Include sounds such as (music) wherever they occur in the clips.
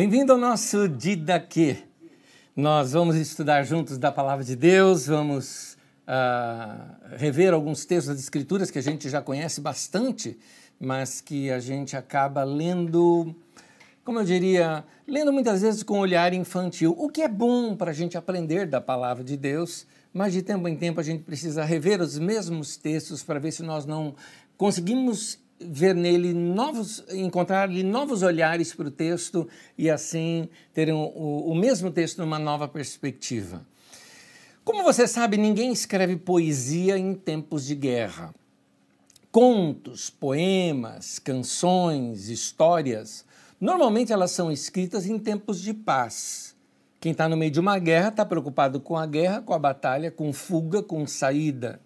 Bem-vindo ao nosso Didaquê. Nós vamos estudar juntos da Palavra de Deus, vamos uh, rever alguns textos das Escrituras que a gente já conhece bastante, mas que a gente acaba lendo, como eu diria, lendo muitas vezes com um olhar infantil, o que é bom para a gente aprender da Palavra de Deus, mas de tempo em tempo a gente precisa rever os mesmos textos para ver se nós não conseguimos ver nele novos, encontrar ali novos olhares para o texto e assim terem o, o mesmo texto numa nova perspectiva. Como você sabe, ninguém escreve poesia em tempos de guerra. Contos, poemas, canções, histórias, normalmente elas são escritas em tempos de paz. Quem está no meio de uma guerra está preocupado com a guerra, com a batalha, com fuga, com saída.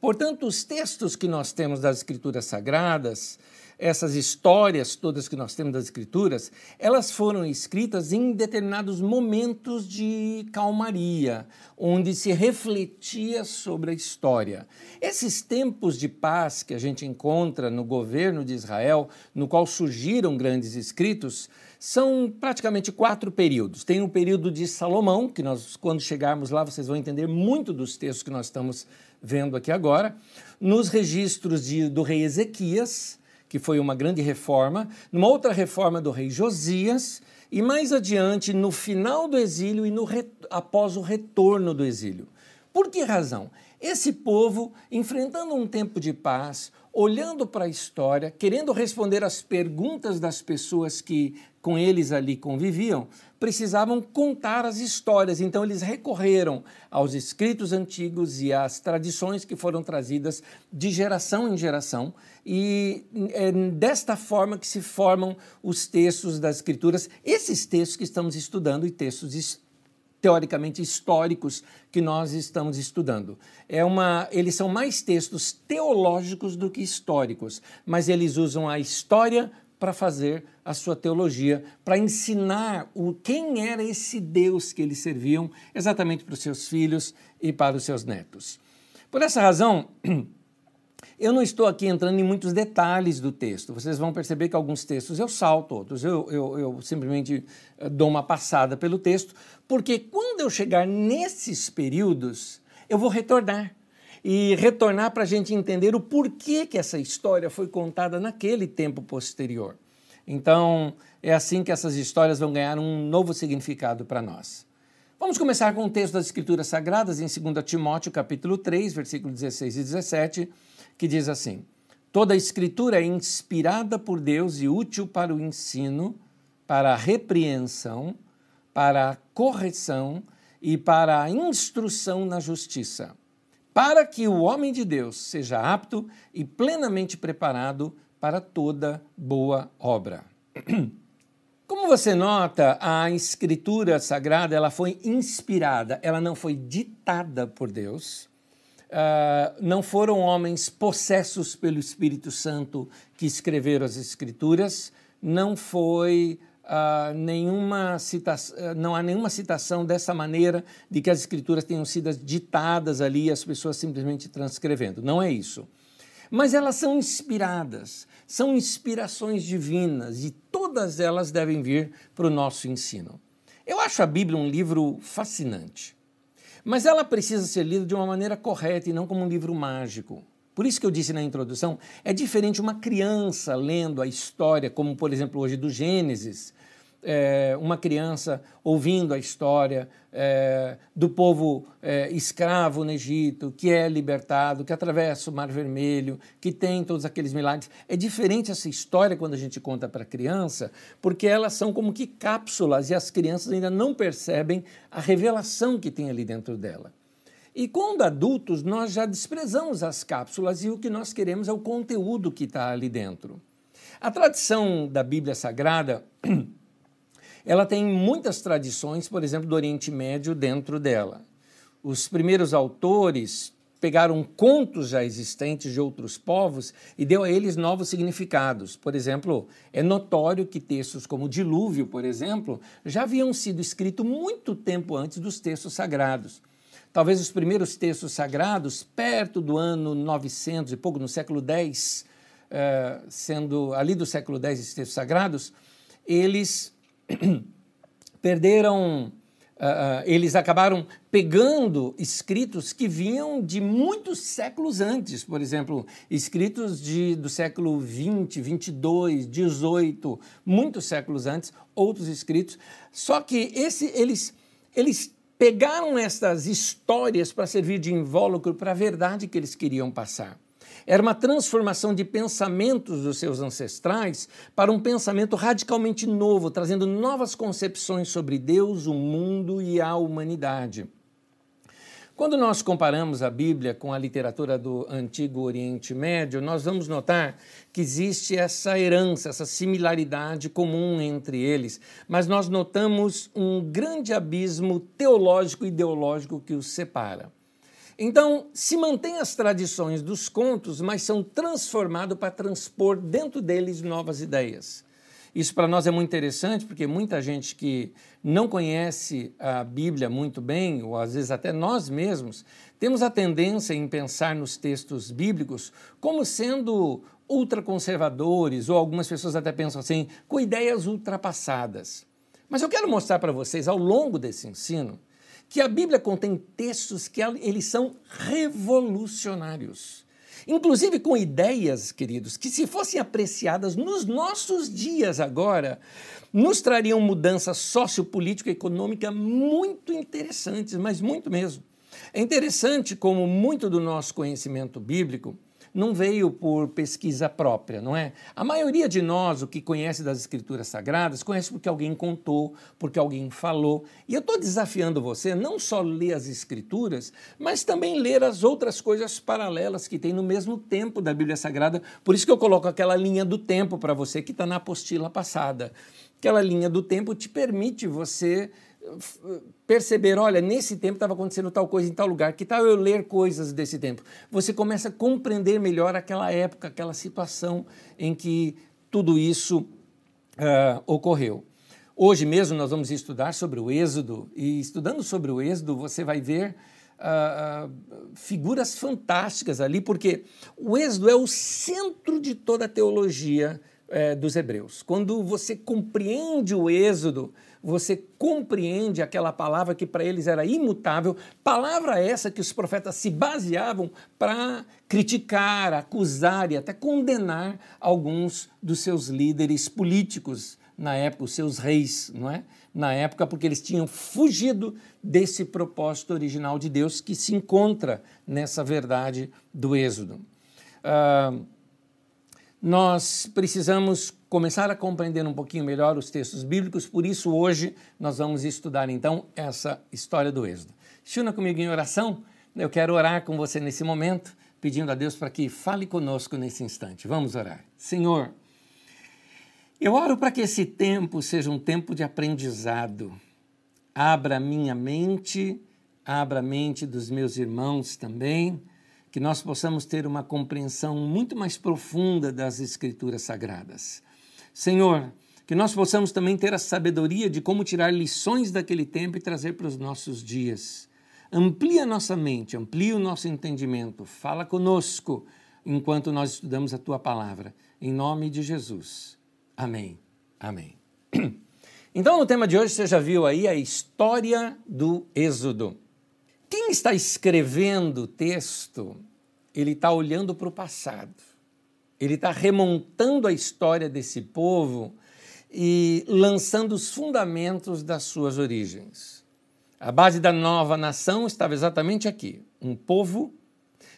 Portanto, os textos que nós temos das Escrituras Sagradas, essas histórias todas que nós temos das Escrituras, elas foram escritas em determinados momentos de calmaria, onde se refletia sobre a história. Esses tempos de paz que a gente encontra no governo de Israel, no qual surgiram grandes escritos, são praticamente quatro períodos. Tem o período de Salomão, que nós, quando chegarmos lá, vocês vão entender muito dos textos que nós estamos vendo aqui agora, nos registros de, do rei Ezequias, que foi uma grande reforma, numa outra reforma do rei Josias, e mais adiante, no final do exílio e no, após o retorno do exílio. Por que razão? Esse povo, enfrentando um tempo de paz, olhando para a história, querendo responder às perguntas das pessoas que com eles ali conviviam, precisavam contar as histórias. Então, eles recorreram aos escritos antigos e às tradições que foram trazidas de geração em geração, e é desta forma que se formam os textos das Escrituras, esses textos que estamos estudando e textos teoricamente históricos que nós estamos estudando. É uma, eles são mais textos teológicos do que históricos, mas eles usam a história para fazer a sua teologia, para ensinar o quem era esse Deus que eles serviam exatamente para os seus filhos e para os seus netos. Por essa razão, (clears throat) eu não estou aqui entrando em muitos detalhes do texto. Vocês vão perceber que alguns textos eu salto, outros eu, eu, eu simplesmente eh, dou uma passada pelo texto, porque quando eu chegar nesses períodos, eu vou retornar e retornar para a gente entender o porquê que essa história foi contada naquele tempo posterior. Então, é assim que essas histórias vão ganhar um novo significado para nós. Vamos começar com o texto das Escrituras Sagradas em 2 Timóteo, capítulo 3, versículos 16 e 17, que diz assim: Toda a Escritura é inspirada por Deus e útil para o ensino, para a repreensão, para a correção e para a instrução na justiça para que o homem de Deus seja apto e plenamente preparado para toda boa obra. (clears throat) Como você nota, a escritura sagrada ela foi inspirada, ela não foi ditada por Deus. Uh, não foram homens possessos pelo Espírito Santo que escreveram as escrituras, não foi uh, nenhuma citação, uh, não há nenhuma citação dessa maneira de que as escrituras tenham sido ditadas ali e as pessoas simplesmente transcrevendo. Não é isso. Mas elas são inspiradas, são inspirações divinas e todas elas devem vir para o nosso ensino. Eu acho a Bíblia um livro fascinante, mas ela precisa ser lida de uma maneira correta e não como um livro mágico. Por isso que eu disse na introdução, é diferente uma criança lendo a história, como por exemplo hoje do Gênesis, é, uma criança ouvindo a história é, do povo é, escravo no Egito, que é libertado, que atravessa o Mar Vermelho, que tem todos aqueles milagres. É diferente essa história quando a gente conta para criança, porque elas são como que cápsulas e as crianças ainda não percebem a revelação que tem ali dentro dela. E quando adultos, nós já desprezamos as cápsulas e o que nós queremos é o conteúdo que está ali dentro. A tradição da Bíblia Sagrada, (clears throat) ela tem muitas tradições, por exemplo, do Oriente Médio dentro dela. Os primeiros autores pegaram contos já existentes de outros povos e deu a eles novos significados. Por exemplo, é notório que textos como o Dilúvio, por exemplo, já haviam sido escritos muito tempo antes dos textos sagrados talvez os primeiros textos sagrados, perto do ano 900 e pouco, no século X, eh, sendo ali do século X esses textos sagrados, eles (clears throat) perderam Uh, eles acabaram pegando escritos que vinham de muitos séculos antes, por exemplo, escritos de, do século 20, 22, 18, muitos séculos antes, outros escritos. Só que esse, eles, eles pegaram essas histórias para servir de invólucro para a verdade que eles queriam passar. Era uma transformação de pensamentos dos seus ancestrais para um pensamento radicalmente novo, trazendo novas concepções sobre Deus, o mundo e a humanidade. Quando nós comparamos a Bíblia com a literatura do Antigo Oriente Médio, nós vamos notar que existe essa herança, essa similaridade comum entre eles, mas nós notamos um grande abismo teológico e ideológico que os separa. Então, se mantém as tradições dos contos, mas são transformados para transpor dentro deles novas ideias. Isso para nós é muito interessante, porque muita gente que não conhece a Bíblia muito bem, ou às vezes até nós mesmos, temos a tendência em pensar nos textos bíblicos como sendo ultraconservadores, ou algumas pessoas até pensam assim, com ideias ultrapassadas. Mas eu quero mostrar para vocês, ao longo desse ensino, que a Bíblia contém textos que eles são revolucionários. Inclusive com ideias, queridos, que se fossem apreciadas nos nossos dias agora, nos trariam mudanças sociopolítica e econômica muito interessantes, mas muito mesmo. É interessante como muito do nosso conhecimento bíblico não veio por pesquisa própria, não é? A maioria de nós, o que conhece das Escrituras Sagradas, conhece porque alguém contou, porque alguém falou. E eu estou desafiando você não só ler as Escrituras, mas também ler as outras coisas paralelas que tem no mesmo tempo da Bíblia Sagrada. Por isso que eu coloco aquela linha do tempo para você que está na apostila passada. Aquela linha do tempo te permite você perceber, olha, nesse tempo estava acontecendo tal coisa em tal lugar, que tal eu ler coisas desse tempo? Você começa a compreender melhor aquela época, aquela situação em que tudo isso uh, ocorreu. Hoje mesmo nós vamos estudar sobre o Êxodo, e estudando sobre o Êxodo, você vai ver uh, uh, figuras fantásticas ali, porque o Êxodo é o centro de toda a teologia uh, dos hebreus. Quando você compreende o Êxodo, você compreende aquela palavra que para eles era imutável, palavra essa que os profetas se baseavam para criticar, acusar e até condenar alguns dos seus líderes políticos na época, os seus reis, não é? Na época, porque eles tinham fugido desse propósito original de Deus que se encontra nessa verdade do Êxodo. Uh, nós precisamos começar a compreender um pouquinho melhor os textos bíblicos, por isso hoje nós vamos estudar então essa história do Êxodo. Chuna comigo em oração, eu quero orar com você nesse momento, pedindo a Deus para que fale conosco nesse instante. Vamos orar. Senhor, eu oro para que esse tempo seja um tempo de aprendizado. Abra minha mente, abra a mente dos meus irmãos também que nós possamos ter uma compreensão muito mais profunda das Escrituras Sagradas. Senhor, que nós possamos também ter a sabedoria de como tirar lições daquele tempo e trazer para os nossos dias. Amplia nossa mente, amplia o nosso entendimento, fala conosco enquanto nós estudamos a tua palavra. Em nome de Jesus. Amém. Amém. (clears throat) Então, no tema de hoje, você já viu aí a história do Êxodo. Quem está escrevendo o texto, ele está olhando para o passado. Ele está remontando a história desse povo e lançando os fundamentos das suas origens. A base da nova nação estava exatamente aqui: um povo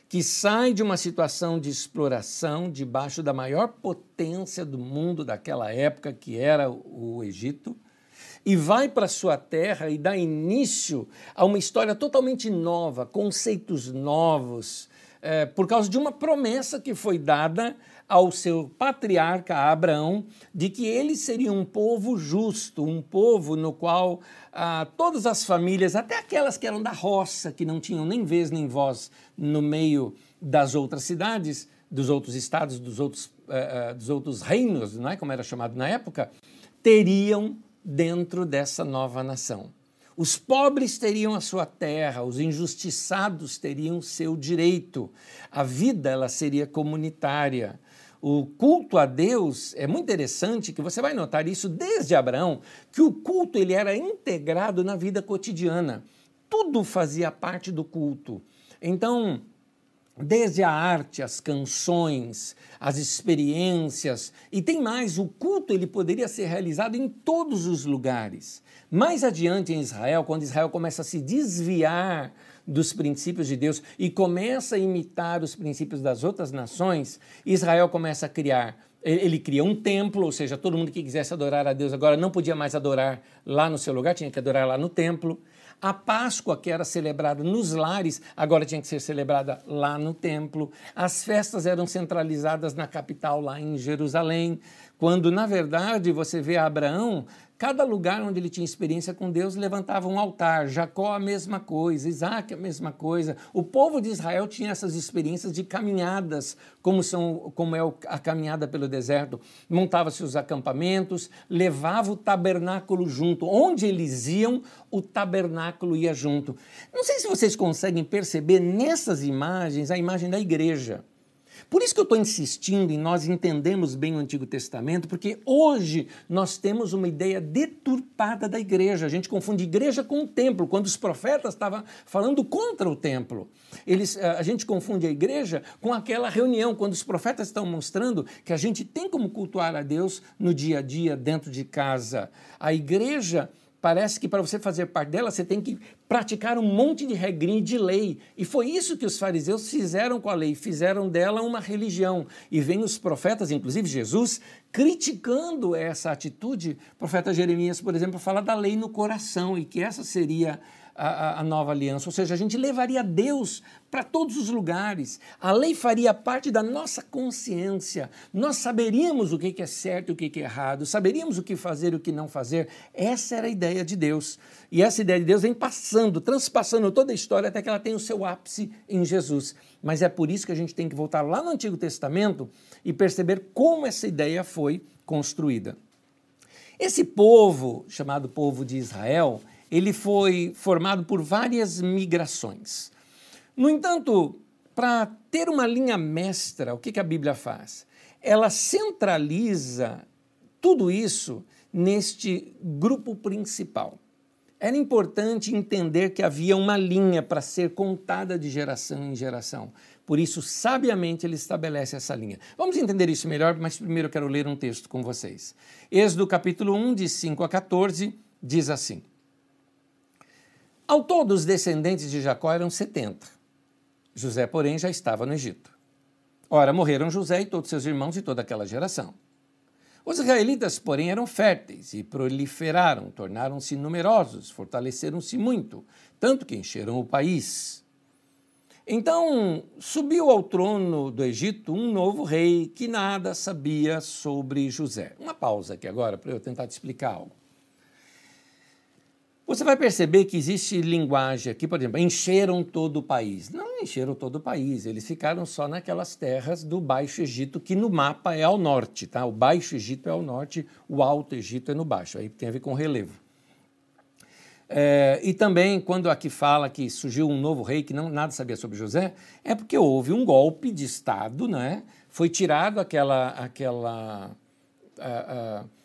que sai de uma situação de exploração debaixo da maior potência do mundo daquela época, que era o Egito, e vai para sua terra e dá início a uma história totalmente nova, conceitos novos, é, por causa de uma promessa que foi dada ao seu patriarca Abraão de que ele seria um povo justo, um povo no qual ah, todas as famílias, até aquelas que eram da roça, que não tinham nem vez nem voz no meio das outras cidades, dos outros estados, dos outros, uh, uh, dos outros reinos, não é como era chamado na época, teriam dentro dessa nova nação. Os pobres teriam a sua terra, os injustiçados teriam seu direito. A vida ela seria comunitária. O culto a Deus é muito interessante que você vai notar isso desde Abraão, que o culto ele era integrado na vida cotidiana. Tudo fazia parte do culto. Então, desde a arte, as canções, as experiências, e tem mais, o culto ele poderia ser realizado em todos os lugares. Mais adiante em Israel, quando Israel começa a se desviar dos princípios de Deus e começa a imitar os princípios das outras nações, Israel começa a criar ele cria um templo, ou seja, todo mundo que quisesse adorar a Deus agora não podia mais adorar lá no seu lugar, tinha que adorar lá no templo. A Páscoa, que era celebrada nos lares, agora tinha que ser celebrada lá no templo. As festas eram centralizadas na capital, lá em Jerusalém, quando, na verdade, você vê Abraão Cada lugar onde ele tinha experiência com Deus levantava um altar. Jacó a mesma coisa, Isaac a mesma coisa. O povo de Israel tinha essas experiências de caminhadas, como, são, como é a caminhada pelo deserto. Montava-se os acampamentos, levava o tabernáculo junto. Onde eles iam, o tabernáculo ia junto. Não sei se vocês conseguem perceber nessas imagens a imagem da igreja. Por isso que eu estou insistindo em nós entendermos bem o Antigo Testamento, porque hoje nós temos uma ideia deturpada da igreja. A gente confunde igreja com o templo, quando os profetas estavam falando contra o templo. Eles, eh, a gente confunde a igreja com aquela reunião, quando os profetas estão mostrando que a gente tem como cultuar a Deus no dia a dia, dentro de casa. A igreja parece que para você fazer parte dela, você tem que praticar um monte de regrinha de lei. E foi isso que os fariseus fizeram com a lei, fizeram dela uma religião. E vem os profetas, inclusive Jesus, criticando essa atitude. O profeta Jeremias, por exemplo, fala da lei no coração e que essa seria a, nova aliança, ou seja, a gente levaria Deus para todos os lugares, a lei faria parte da nossa consciência, nós saberíamos o que é certo e o que é errado, saberíamos o que fazer e o que não fazer. Essa era a ideia de Deus. E essa ideia de Deus vem passando, transpassando toda a história até que ela tem o seu ápice em Jesus. Mas é por isso que a gente tem que voltar lá no Antigo Testamento e perceber como essa ideia foi construída. Esse povo, chamado povo de Israel, ele foi formado por várias migrações. No entanto, para ter uma linha mestra, o que, que a Bíblia faz? Ela centraliza tudo isso neste grupo principal. Era importante entender que havia uma linha para ser contada de geração em geração. Por isso, sabiamente, ele estabelece essa linha. Vamos entender isso melhor, mas primeiro eu quero ler um texto com vocês. Êxodo capítulo 1, de 5 a 14, diz assim: ao todo, os descendentes de Jacó eram 70. José, porém, já estava no Egito. Ora, morreram José e todos seus irmãos e toda aquela geração. Os israelitas, porém, eram férteis e proliferaram, tornaram-se numerosos, fortaleceram-se muito, tanto que encheram o país. Então subiu ao trono do Egito um novo rei que nada sabia sobre José. Uma pausa aqui agora para eu tentar te explicar algo. Você vai perceber que existe linguagem aqui, por exemplo, encheram todo o país. Não encheram todo o país, eles ficaram só naquelas terras do Baixo Egito, que no mapa é ao norte, tá? O Baixo Egito é ao norte, o Alto Egito é no Baixo, aí tem a ver com relevo. É, e também, quando aqui fala que surgiu um novo rei que não nada sabia sobre José, é porque houve um golpe de Estado, né? foi tirado aquela, aquela,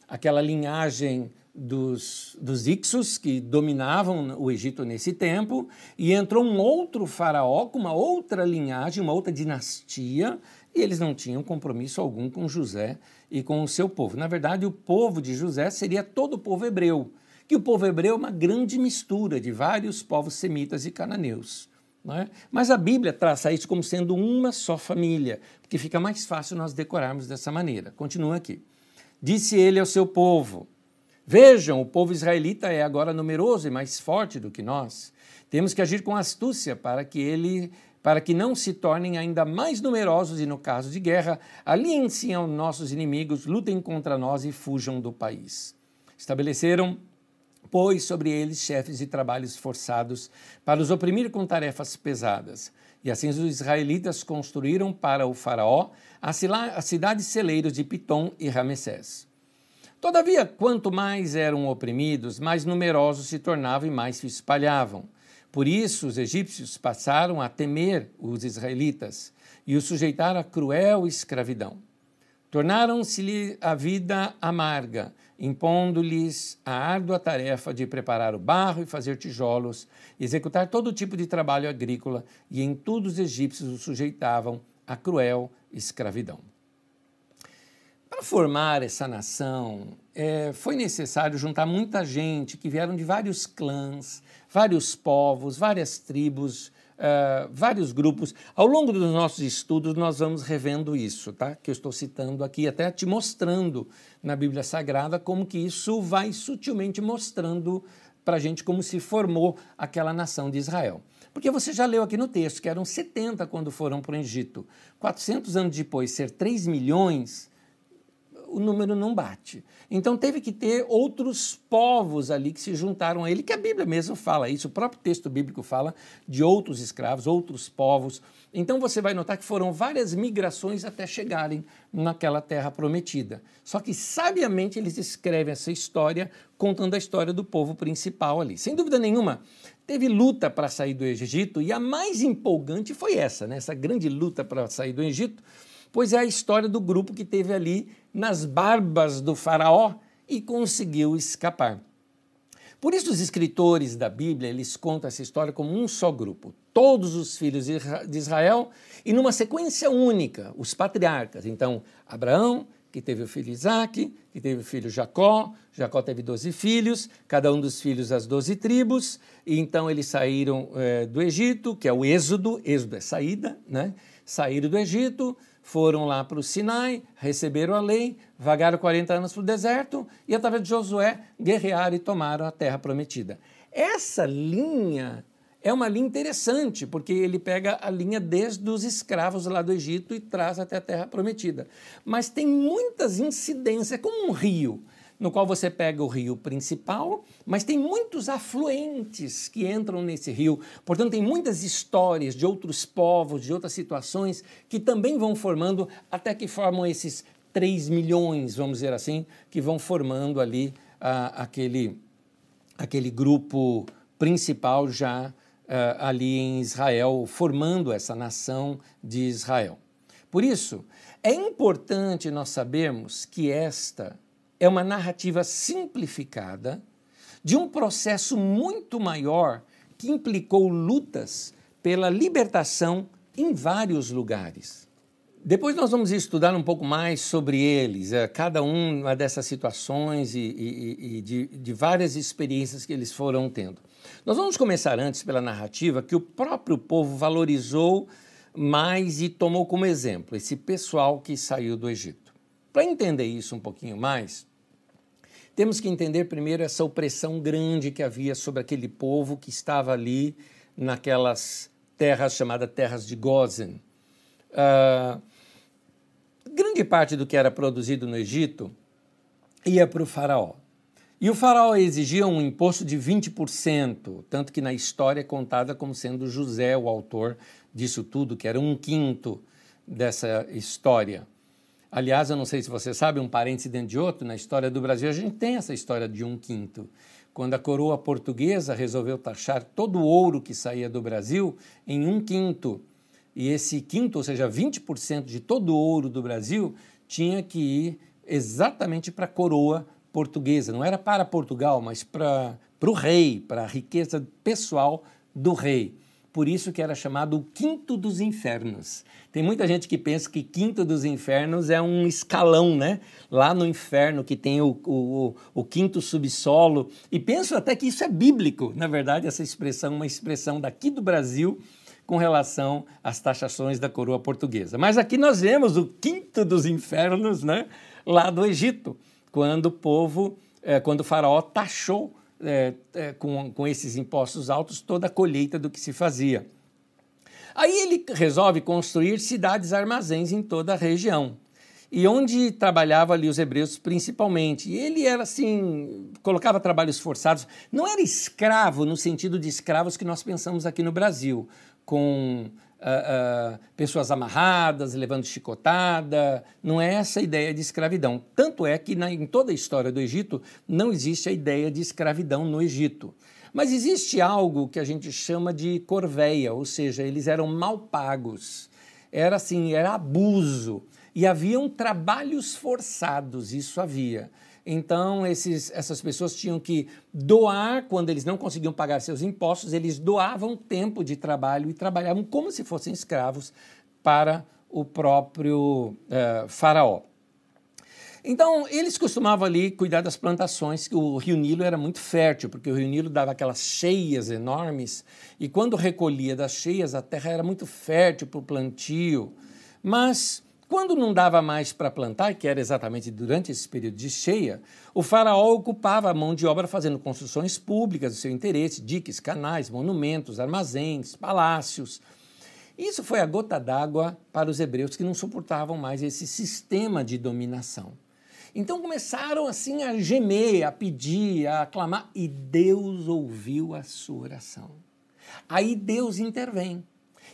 aquela linhagem dos, dos Ixos, que dominavam o Egito nesse tempo, e entrou um outro faraó com uma outra linhagem, uma outra dinastia, e eles não tinham compromisso algum com José e com o seu povo. Na verdade, o povo de José seria todo o povo hebreu, que o povo hebreu é uma grande mistura de vários povos semitas e cananeus. É? Mas a Bíblia traça isso como sendo uma só família, porque fica mais fácil nós decorarmos dessa maneira. Continua aqui. Disse ele ao seu povo: Vejam, o povo israelita é agora numeroso e mais forte do que nós. Temos que agir com astúcia para que ele para que não se tornem ainda mais numerosos e, no caso de guerra, aliem-se aos nossos inimigos, lutem contra nós e fujam do país. Estabeleceram, pois, sobre eles chefes de trabalhos forçados para os oprimir com tarefas pesadas. E assim os israelitas construíram para o faraó as cidades celeiros de Pitom e Ramessés. Todavia, quanto mais eram oprimidos, mais numerosos se tornavam e mais se espalhavam. Por isso, os egípcios passaram a temer os israelitas e os sujeitaram a cruel escravidão. Tornaram-se-lhe a vida amarga, impondo-lhes a árdua tarefa de preparar o barro e fazer tijolos, executar todo tipo de trabalho agrícola, e em tudo os egípcios os sujeitavam à cruel escravidão. Para formar essa nação, é, foi necessário juntar muita gente que vieram de vários clãs, vários povos, várias tribos, uh, vários grupos. Ao longo dos nossos estudos, nós vamos revendo isso, tá? Que eu estou citando aqui, até te mostrando na Bíblia Sagrada como que isso vai sutilmente mostrando para a gente como se formou aquela nação de Israel. Porque você já leu aqui no texto que eram 70 quando foram para o Egito. 400 anos depois, ser 3 milhões o número não bate. Então teve que ter outros povos ali que se juntaram a ele, que a Bíblia mesmo fala isso, o próprio texto bíblico fala de outros escravos, outros povos. Então você vai notar que foram várias migrações até chegarem naquela terra prometida. Só que sabiamente eles escrevem essa história contando a história do povo principal ali. Sem dúvida nenhuma, teve luta para sair do Egito e a mais empolgante foi essa, né? essa grande luta para sair do Egito pois é a história do grupo que teve ali nas barbas do Faraó e conseguiu escapar. Por isso os escritores da Bíblia, eles contam essa história como um só grupo, todos os filhos de Israel e numa sequência única, os patriarcas. Então, Abraão, que teve o filho Isaac, que teve o filho Jacó, Jacó teve doze filhos, cada um dos filhos as doze tribos, e então eles saíram é, do Egito, que é o Êxodo, Êxodo é saída, né? Saíram do Egito, foram lá para o Sinai, receberam a lei, vagaram 40 anos para o deserto e, através de Josué, guerrearam e tomaram a terra prometida. Essa linha é uma linha interessante, porque ele pega a linha desde os escravos lá do Egito e traz até a terra prometida. Mas tem muitas incidências, é como um rio no qual você pega o rio principal, mas tem muitos afluentes que entram nesse rio. Portanto, tem muitas histórias de outros povos, de outras situações que também vão formando, até que formam esses 3 milhões, vamos dizer assim, que vão formando ali ah, aquele, aquele grupo principal já ah, ali em Israel, formando essa nação de Israel. Por isso, é importante nós sabermos que esta é uma narrativa simplificada de um processo muito maior que implicou lutas pela libertação em vários lugares. Depois nós vamos estudar um pouco mais sobre eles, é, cada uma dessas situações e, e, e de, de várias experiências que eles foram tendo. Nós vamos começar antes pela narrativa que o próprio povo valorizou mais e tomou como exemplo esse pessoal que saiu do Egito. Para entender isso um pouquinho mais, temos que entender primeiro essa opressão grande que havia sobre aquele povo que estava ali naquelas terras chamadas terras de Gozen. Uh, grande parte do que era produzido no Egito ia para o faraó. E o faraó exigia um imposto de 20%, tanto que na história é contada como sendo José o autor disso tudo, que era um quinto dessa história. Aliás, eu não sei se você sabe, um parêntese dentro de outro, na história do Brasil a gente tem essa história de um quinto. Quando a coroa portuguesa resolveu taxar todo o ouro que saía do Brasil em um quinto, e esse quinto, ou seja, 20% de todo o ouro do Brasil, tinha que ir exatamente para a coroa portuguesa. Não era para Portugal, mas para, para o rei, para a riqueza pessoal do rei por isso que era chamado o quinto dos infernos. Tem muita gente que pensa que quinto dos infernos é um escalão, né? Lá no inferno que tem o, o, o quinto subsolo. E penso até que isso é bíblico. Na verdade, essa expressão é uma expressão daqui do Brasil com relação às taxações da coroa portuguesa. Mas aqui nós vemos o quinto dos infernos, né? Lá do Egito, quando o povo, é, quando o faraó taxou é, é, com, com esses impostos altos toda a colheita do que se fazia. Aí ele resolve construir cidades armazéns em toda a região. E onde trabalhava ali os hebreus principalmente. Ele era assim, colocava trabalhos forçados. Não era escravo no sentido de escravos que nós pensamos aqui no Brasil, com uh, uh, pessoas amarradas, levando chicotada. Não é essa a ideia de escravidão. Tanto é que na, em toda a história do Egito não existe a ideia de escravidão no Egito. Mas existe algo que a gente chama de corveia, ou seja, eles eram mal pagos. Era assim, era abuso. E haviam trabalhos forçados, isso havia. Então, esses, essas pessoas tinham que doar, quando eles não conseguiam pagar seus impostos, eles doavam tempo de trabalho e trabalhavam como se fossem escravos para o próprio uh, Faraó. Então, eles costumavam ali cuidar das plantações, que o rio Nilo era muito fértil, porque o rio Nilo dava aquelas cheias enormes, e quando recolhia das cheias, a terra era muito fértil para o plantio. Mas quando não dava mais para plantar, que era exatamente durante esse período de cheia, o faraó ocupava a mão de obra fazendo construções públicas do seu interesse, diques, canais, monumentos, armazéns, palácios. Isso foi a gota d'água para os hebreus que não suportavam mais esse sistema de dominação. Então começaram assim a gemer, a pedir, a clamar, e Deus ouviu a sua oração. Aí Deus intervém.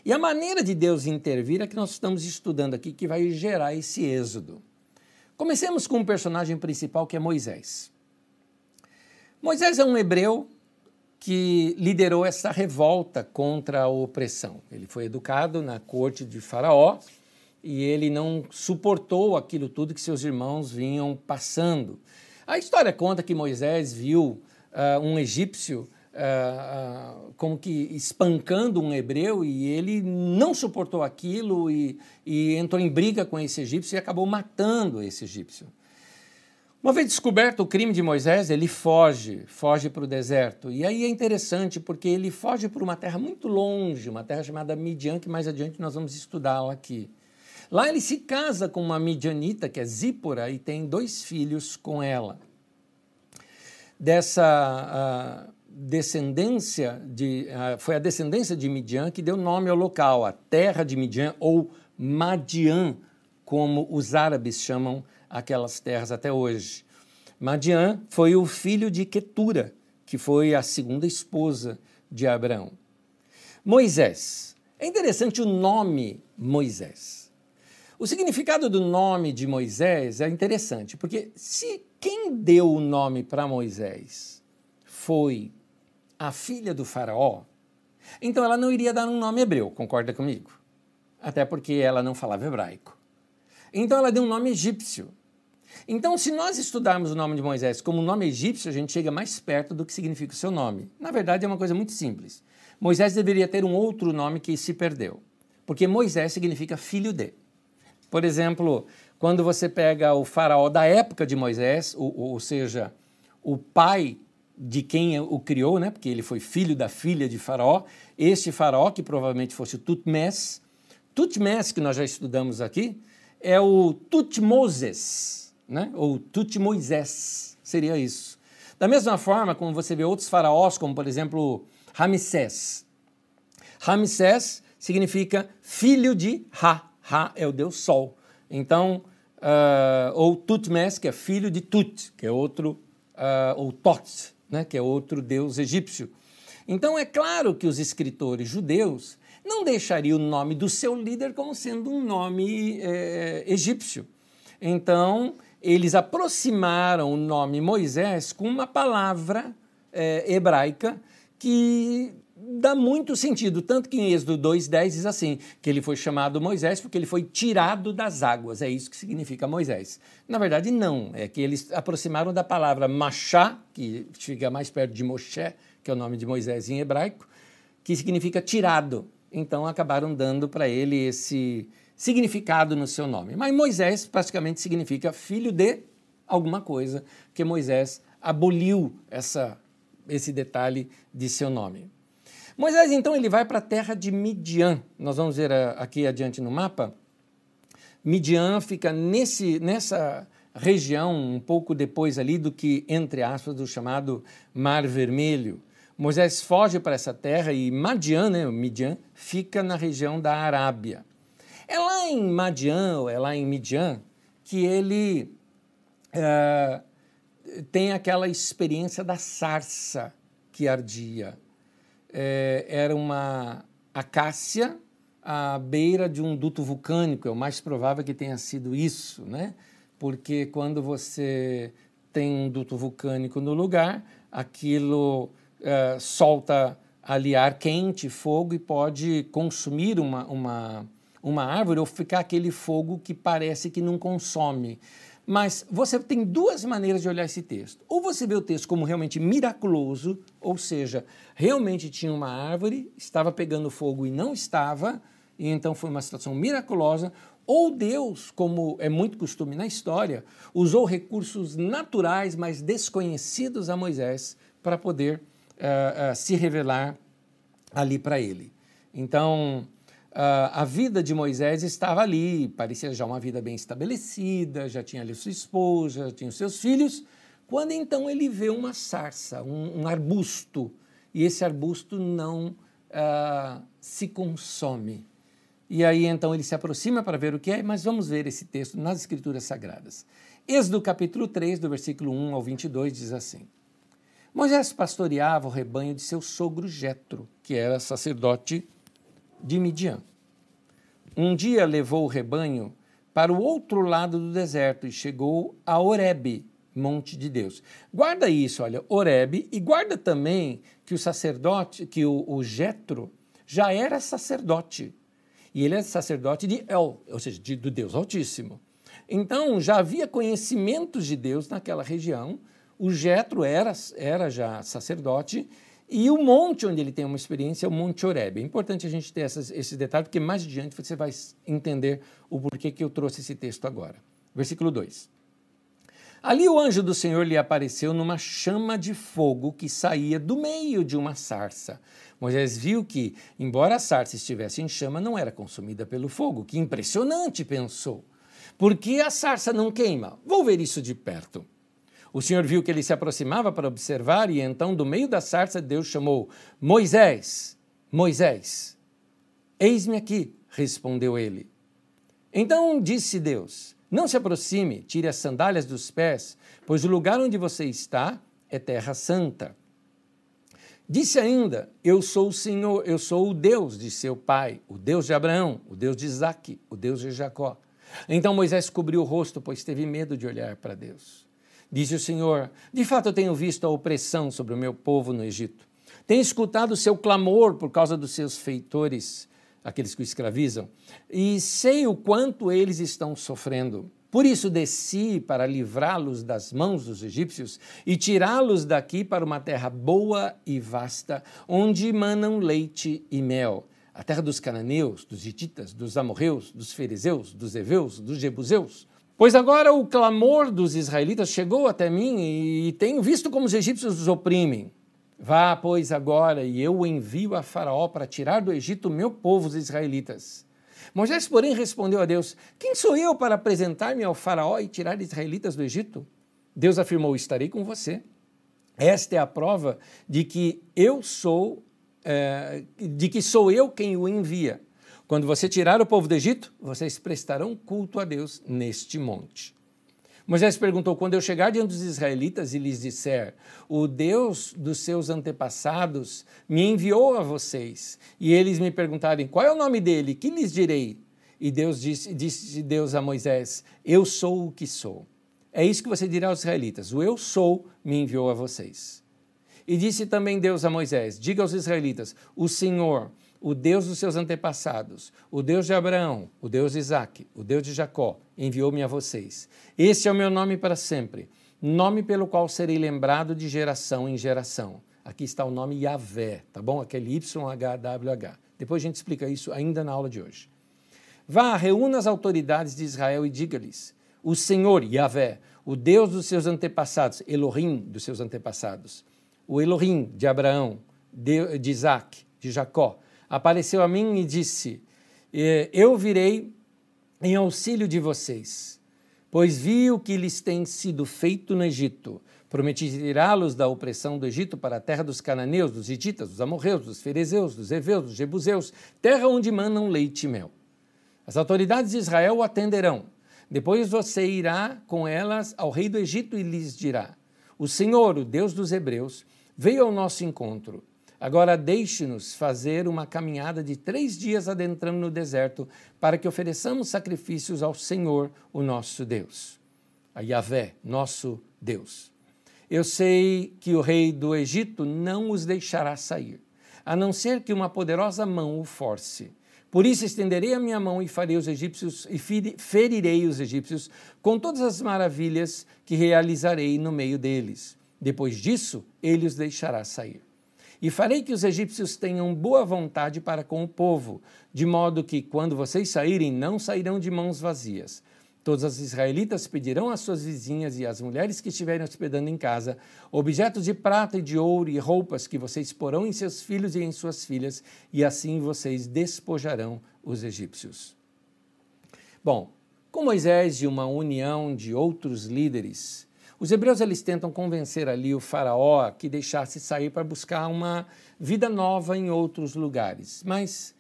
E a maneira de Deus intervir é que nós estamos estudando aqui, que vai gerar esse êxodo. Comecemos com o um personagem principal que é Moisés. Moisés é um hebreu que liderou essa revolta contra a opressão. Ele foi educado na corte de Faraó e ele não suportou aquilo tudo que seus irmãos vinham passando. A história conta que Moisés viu uh, um egípcio uh, uh, como que espancando um hebreu e ele não suportou aquilo e, e entrou em briga com esse egípcio e acabou matando esse egípcio. Uma vez descoberto o crime de Moisés, ele foge, foge para o deserto. E aí é interessante porque ele foge para uma terra muito longe, uma terra chamada Midian, que mais adiante nós vamos estudá-la aqui. Lá ele se casa com uma midianita, que é Zípora, e tem dois filhos com ela. Dessa uh, descendência de. Uh, foi a descendência de Midian que deu nome ao local, a terra de Midian, ou Madian, como os árabes chamam aquelas terras até hoje. Madian foi o filho de Ketura, que foi a segunda esposa de Abraão. Moisés. É interessante o nome Moisés. O significado do nome de Moisés é interessante, porque se quem deu o nome para Moisés foi a filha do faraó, então ela não iria dar um nome hebreu, concorda comigo? Até porque ela não falava hebraico. Então ela deu um nome egípcio. Então, se nós estudarmos o nome de Moisés como um nome egípcio, a gente chega mais perto do que significa o seu nome. Na verdade, é uma coisa muito simples. Moisés deveria ter um outro nome que se perdeu, porque Moisés significa filho de. Por exemplo, quando você pega o faraó da época de Moisés, ou, ou seja, o pai de quem o criou, né? porque ele foi filho da filha de Faraó, este Faraó, que provavelmente fosse Tutmés, Tutmés, que nós já estudamos aqui, é o Tutmoses, né? ou Tutmoisés, seria isso. Da mesma forma como você vê outros faraós, como por exemplo Ramsés. Ramsés significa filho de Ra, Ra é o deus Sol. Então, uh, ou Tutmés, que é filho de Tut, que é outro, uh, ou Tot, né, que é outro deus egípcio. Então, é claro que os escritores judeus não deixariam o nome do seu líder como sendo um nome é, egípcio. Então, eles aproximaram o nome Moisés com uma palavra é, hebraica que dá muito sentido, tanto que em Êxodo 2:10 diz assim, que ele foi chamado Moisés porque ele foi tirado das águas, é isso que significa Moisés. Na verdade não, é que eles aproximaram da palavra Machá, que fica mais perto de Moshe, que é o nome de Moisés em hebraico, que significa tirado. Então acabaram dando para ele esse significado no seu nome. Mas Moisés praticamente significa filho de alguma coisa, que Moisés aboliu essa, esse detalhe de seu nome. Moisés então ele vai para a terra de Midian. Nós vamos ver ah, aqui adiante no mapa. Midian fica nesse, nessa região um pouco depois ali do que entre aspas do chamado Mar Vermelho. Moisés foge para essa terra e Madian, né, Midian, fica na região da Arábia. É lá em Madian, é lá em Midian, que ele é, tem aquela experiência da sarça que ardia é, era uma acácia à beira de um duto vulcânico. É o mais provável que tenha sido isso, né? Porque quando você tem um duto vulcânico no lugar, aquilo é, solta ali ar quente, fogo e pode consumir uma, uma, uma árvore ou ficar aquele fogo que parece que não consome. Mas você tem duas maneiras de olhar esse texto. Ou você vê o texto como realmente miraculoso, ou seja, realmente tinha uma árvore, estava pegando fogo e não estava, e então foi uma situação miraculosa, ou Deus, como é muito costume na história, usou recursos naturais, mas desconhecidos a Moisés, para poder uh, uh, se revelar ali para ele. Então, a vida de Moisés estava ali, parecia já uma vida bem estabelecida, já tinha ali sua esposa, já tinha os seus filhos, quando então ele vê uma sarça, um, um arbusto, e esse arbusto não uh, se consome. E aí então ele se aproxima para ver o que é, mas vamos ver esse texto nas Escrituras Sagradas. Êxodo capítulo 3, do versículo 1 ao 22, diz assim: Moisés pastoreava o rebanho de seu sogro Jetro, que era sacerdote de Midian. Um dia levou o rebanho para o outro lado do deserto e chegou a Oreb, monte de Deus. Guarda isso, olha, Oreb, e guarda também que o sacerdote, que o, o Jetro já era sacerdote. E ele é sacerdote de El, ou seja, de, do Deus Altíssimo. Então já havia conhecimentos de Deus naquela região. O Jetro era, era já sacerdote e o monte onde ele tem uma experiência é o Monte Oreb. É importante a gente ter essas, esse detalhe, porque mais adiante você vai entender o porquê que eu trouxe esse texto agora. Versículo 2. Ali o anjo do Senhor lhe apareceu numa chama de fogo que saía do meio de uma sarça. Moisés viu que, embora a sarça estivesse em chama, não era consumida pelo fogo. Que impressionante, pensou. Por que a sarça não queima? Vou ver isso de perto. O Senhor viu que ele se aproximava para observar, e então, do meio da sarça, Deus chamou: Moisés, Moisés. Eis-me aqui, respondeu ele. Então disse Deus: Não se aproxime, tire as sandálias dos pés, pois o lugar onde você está é terra santa. Disse ainda: Eu sou o Senhor, eu sou o Deus de seu pai, o Deus de Abraão, o Deus de Isaque, o Deus de Jacó. Então Moisés cobriu o rosto, pois teve medo de olhar para Deus. Disse o Senhor: De fato, eu tenho visto a opressão sobre o meu povo no Egito. Tenho escutado o seu clamor por causa dos seus feitores, aqueles que o escravizam, e sei o quanto eles estão sofrendo. Por isso desci para livrá-los das mãos dos egípcios e tirá-los daqui para uma terra boa e vasta, onde manam leite e mel. A terra dos cananeus, dos hititas, dos amorreus, dos fariseus, dos heveus, dos jebuseus Pois agora o clamor dos israelitas chegou até mim e tenho visto como os egípcios os oprimem. Vá, pois, agora, e eu o envio a Faraó para tirar do Egito meu povo, os israelitas. Moisés, porém, respondeu a Deus: Quem sou eu para apresentar-me ao Faraó e tirar israelitas do Egito? Deus afirmou: Estarei com você. Esta é a prova de que eu sou, é, de que sou eu quem o envia. Quando você tirar o povo do Egito, vocês prestarão culto a Deus neste monte. Moisés perguntou: Quando eu chegar diante dos israelitas e lhes disser, o Deus dos seus antepassados me enviou a vocês, e eles me perguntarem qual é o nome dele, que lhes direi? E Deus disse, disse Deus a Moisés: Eu sou o que sou. É isso que você dirá aos israelitas: O eu sou me enviou a vocês. E disse também Deus a Moisés: Diga aos israelitas: O Senhor, o Deus dos seus antepassados, o Deus de Abraão, o Deus de Isaac, o Deus de Jacó, enviou-me a vocês. Este é o meu nome para sempre, nome pelo qual serei lembrado de geração em geração. Aqui está o nome Yahvé, tá bom? Aquele YHWH. Depois a gente explica isso ainda na aula de hoje. Vá, reúna as autoridades de Israel e diga-lhes: O Senhor, Yahvé, o Deus dos seus antepassados, Elohim dos seus antepassados, o Elohim de Abraão, de Isaac, de Jacó, apareceu a mim e disse: Eu virei em auxílio de vocês, pois vi o que lhes tem sido feito no Egito. Prometi tirá-los da opressão do Egito para a terra dos cananeus, dos hititas, dos amorreus, dos ferezeus, dos heveus, dos jebuseus, terra onde manam leite e mel. As autoridades de Israel o atenderão. Depois você irá com elas ao rei do Egito e lhes dirá: O Senhor, o Deus dos hebreus, veio ao nosso encontro Agora deixe-nos fazer uma caminhada de três dias adentrando no deserto, para que ofereçamos sacrifícios ao Senhor, o nosso Deus, a Yahvé, nosso Deus. Eu sei que o rei do Egito não os deixará sair, a não ser que uma poderosa mão o force. Por isso estenderei a minha mão e farei os egípcios e ferirei os egípcios com todas as maravilhas que realizarei no meio deles. Depois disso, ele os deixará sair. E farei que os egípcios tenham boa vontade para com o povo, de modo que, quando vocês saírem, não sairão de mãos vazias. Todos os israelitas pedirão às suas vizinhas e às mulheres que estiverem hospedando em casa objetos de prata e de ouro e roupas que vocês porão em seus filhos e em suas filhas, e assim vocês despojarão os egípcios. Bom, com Moisés e uma união de outros líderes, os hebreus eles tentam convencer ali o faraó que deixasse sair para buscar uma vida nova em outros lugares. Mas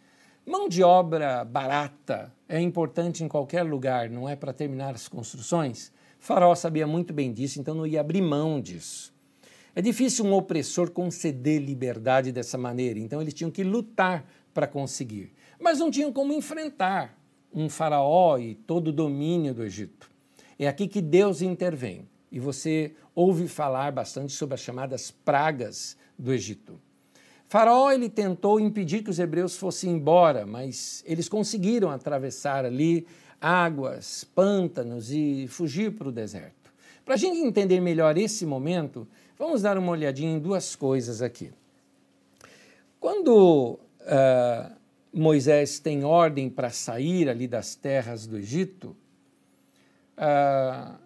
Mão de obra barata é importante em qualquer lugar, não é para terminar as construções? Faraó sabia muito bem disso, então não ia abrir mão disso. É difícil um opressor conceder liberdade dessa maneira, então eles tinham que lutar para conseguir. Mas não tinham como enfrentar um faraó e todo o domínio do Egito. É aqui que Deus intervém. E você ouve falar bastante sobre as chamadas pragas do Egito. Faraó ele tentou impedir que os hebreus fossem embora, mas eles conseguiram atravessar ali águas, pântanos e fugir para o deserto. Para a gente entender melhor esse momento, vamos dar uma olhadinha em duas coisas aqui. Quando uh, Moisés tem ordem para sair ali das terras do Egito, uh,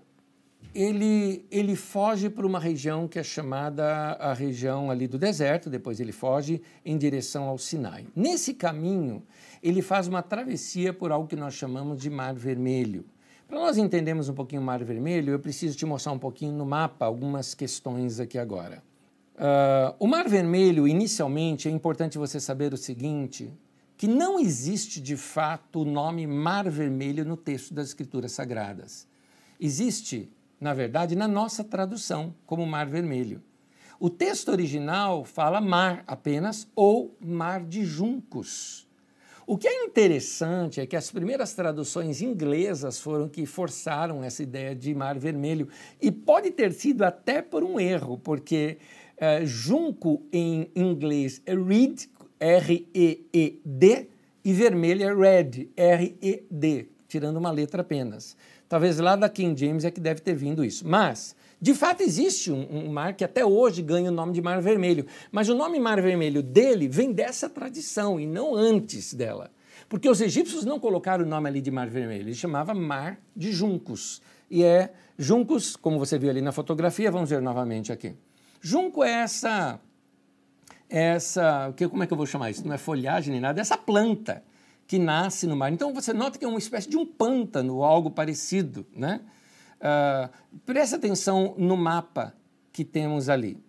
ele, ele foge para uma região que é chamada a região ali do deserto, depois ele foge em direção ao Sinai. Nesse caminho, ele faz uma travessia por algo que nós chamamos de Mar Vermelho. Para nós entendermos um pouquinho o Mar Vermelho, eu preciso te mostrar um pouquinho no mapa algumas questões aqui agora. Uh, o Mar Vermelho, inicialmente, é importante você saber o seguinte, que não existe de fato o nome Mar Vermelho no texto das Escrituras Sagradas. Existe na verdade, na nossa tradução, como Mar Vermelho. O texto original fala mar apenas ou mar de juncos. O que é interessante é que as primeiras traduções inglesas foram que forçaram essa ideia de mar vermelho. E pode ter sido até por um erro, porque uh, junco em inglês é reed, R-E-E-D, e vermelho é red, R-E-D, tirando uma letra apenas. Talvez lá da King James é que deve ter vindo isso. Mas, de fato, existe um, um, mar que até hoje ganha o nome de Mar Vermelho. Mas o nome Mar Vermelho dele vem dessa tradição e não antes dela. Porque os egípcios não colocaram o nome ali de Mar Vermelho, eles chamavam Mar de Juncos. E é Juncos, como você viu ali na fotografia, vamos ver novamente aqui. Junco é essa, essa, como é que eu vou chamar isso? Não é folhagem nem nada, é essa planta que nasce no mar. Então você nota que é uma espécie de um pântano ou algo parecido. Né? Uh, preste atenção no mapa que temos ali.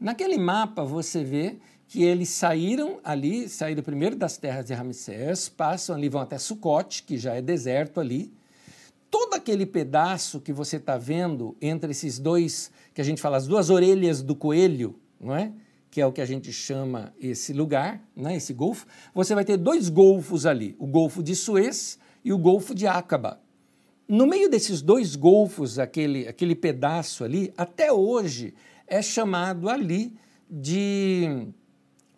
Naquele mapa você vê que eles saíram ali, saíram primeiro das terras de Ramsés, passam ali, vão até Sucote, que já é deserto ali. Todo aquele pedaço que você está vendo entre esses dois, que a gente fala, as duas orelhas do coelho, não é? Que é o que a gente chama esse lugar, né, esse golfo, você vai ter dois golfos ali, o Golfo de Suez e o Golfo de Aqaba. No meio desses dois golfos, aquele, aquele pedaço ali, até hoje é chamado ali de,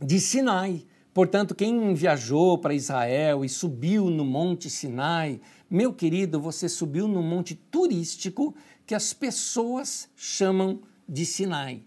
de Sinai. Portanto, quem viajou para Israel e subiu no Monte Sinai, meu querido, você subiu no monte turístico que as pessoas chamam de Sinai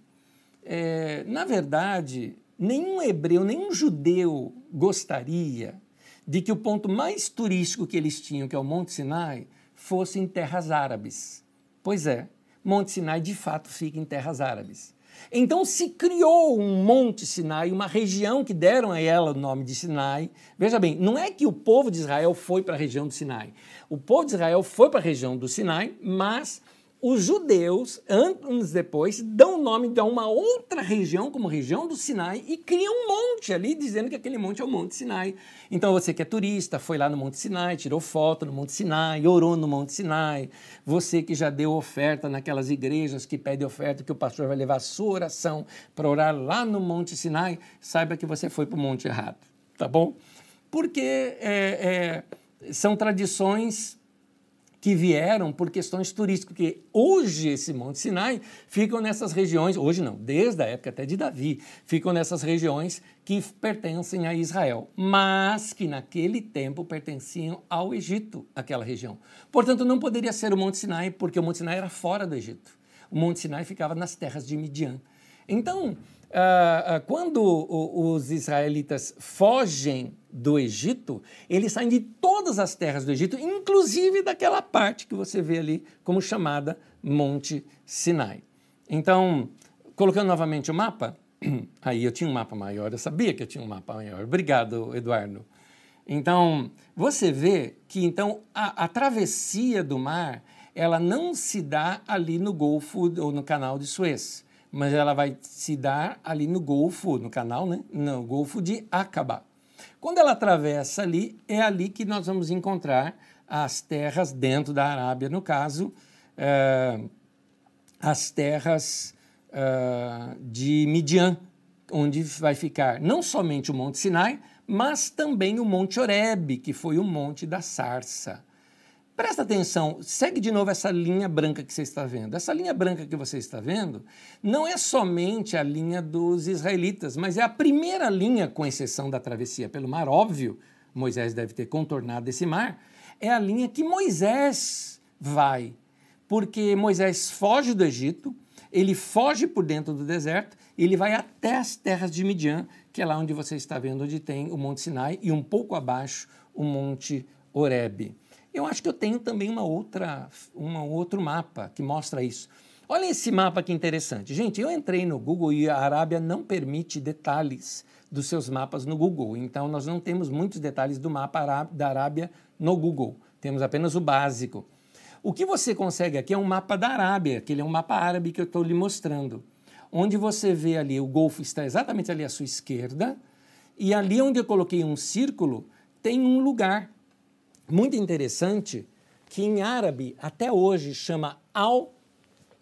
é, na verdade, nenhum hebreu, nenhum judeu gostaria de que o ponto mais turístico que eles tinham, que é o Monte Sinai, fosse em terras árabes. Pois é, Monte Sinai de fato fica em terras árabes. Então se criou um Monte Sinai, uma região que deram a ela o nome de Sinai. Veja bem, não é que o povo de Israel foi para a região do Sinai. O povo de Israel foi para a região do Sinai, mas os judeus, anos depois, dão o nome de uma outra região, como região do Sinai, e criam um monte ali, dizendo que aquele monte é o Monte Sinai. Então você que é turista, foi lá no Monte Sinai, tirou foto no Monte Sinai, orou no Monte Sinai. Você que já deu oferta naquelas igrejas que pedem oferta, que o pastor vai levar a sua oração para orar lá no Monte Sinai, saiba que você foi para o monte errado, tá bom? Porque é, é, são tradições que vieram por questões turísticas, porque hoje esse Monte Sinai ficam nessas regiões, hoje não, desde a época até de Davi, ficam nessas regiões que pertencem a Israel, mas que naquele tempo pertenciam ao Egito, aquela região. Portanto, não poderia ser o Monte Sinai, porque o Monte Sinai era fora do Egito. O Monte Sinai ficava nas terras de Midian. Então, Uh, uh, quando os israelitas fogem do Egito, eles saem de todas as terras do Egito, inclusive daquela parte que você vê ali como chamada Monte Sinai. Então, colocando novamente o mapa, (clears throat) aí eu tinha um mapa maior, eu sabia que eu tinha um mapa maior. Obrigado, Eduardo. Então, você vê que então a, a travessia do mar, ela não se dá ali no Golfo ou no Canal de Suez mas ela vai se dar ali no Golfo, no canal, né? No Golfo de Aqaba. Quando ela atravessa ali, é ali que nós vamos encontrar as terras dentro da Arábia, no caso, é, as terras é, de Midian, onde vai ficar não somente o Monte Sinai, mas também o Monte Oreb, que foi o Monte da Sarça. Presta atenção, segue de novo essa linha branca que você está vendo. Essa linha branca que você está vendo não é somente a linha dos israelitas, mas é a primeira linha, com exceção da travessia pelo mar, óbvio, Moisés deve ter contornado esse mar, é a linha que Moisés vai. Porque Moisés foge do Egito, ele foge por dentro do deserto, ele vai até as terras de Midian, que é lá onde você está vendo, onde tem o Monte Sinai e um pouco abaixo o Monte Horebe. Eu acho que eu tenho também uma outra, um outro mapa que mostra isso. Olha esse mapa que interessante. Gente, eu entrei no Google e a Arábia não permite detalhes dos seus mapas no Google. Então, nós não temos muitos detalhes do mapa da Arábia no Google. Temos apenas o básico. O que você consegue aqui é um mapa da Arábia, que ele é um mapa árabe que eu estou lhe mostrando. Onde você vê ali, o Golfo está exatamente ali à sua esquerda, e ali onde eu coloquei um círculo, tem um lugar muito interessante que em árabe até hoje chama al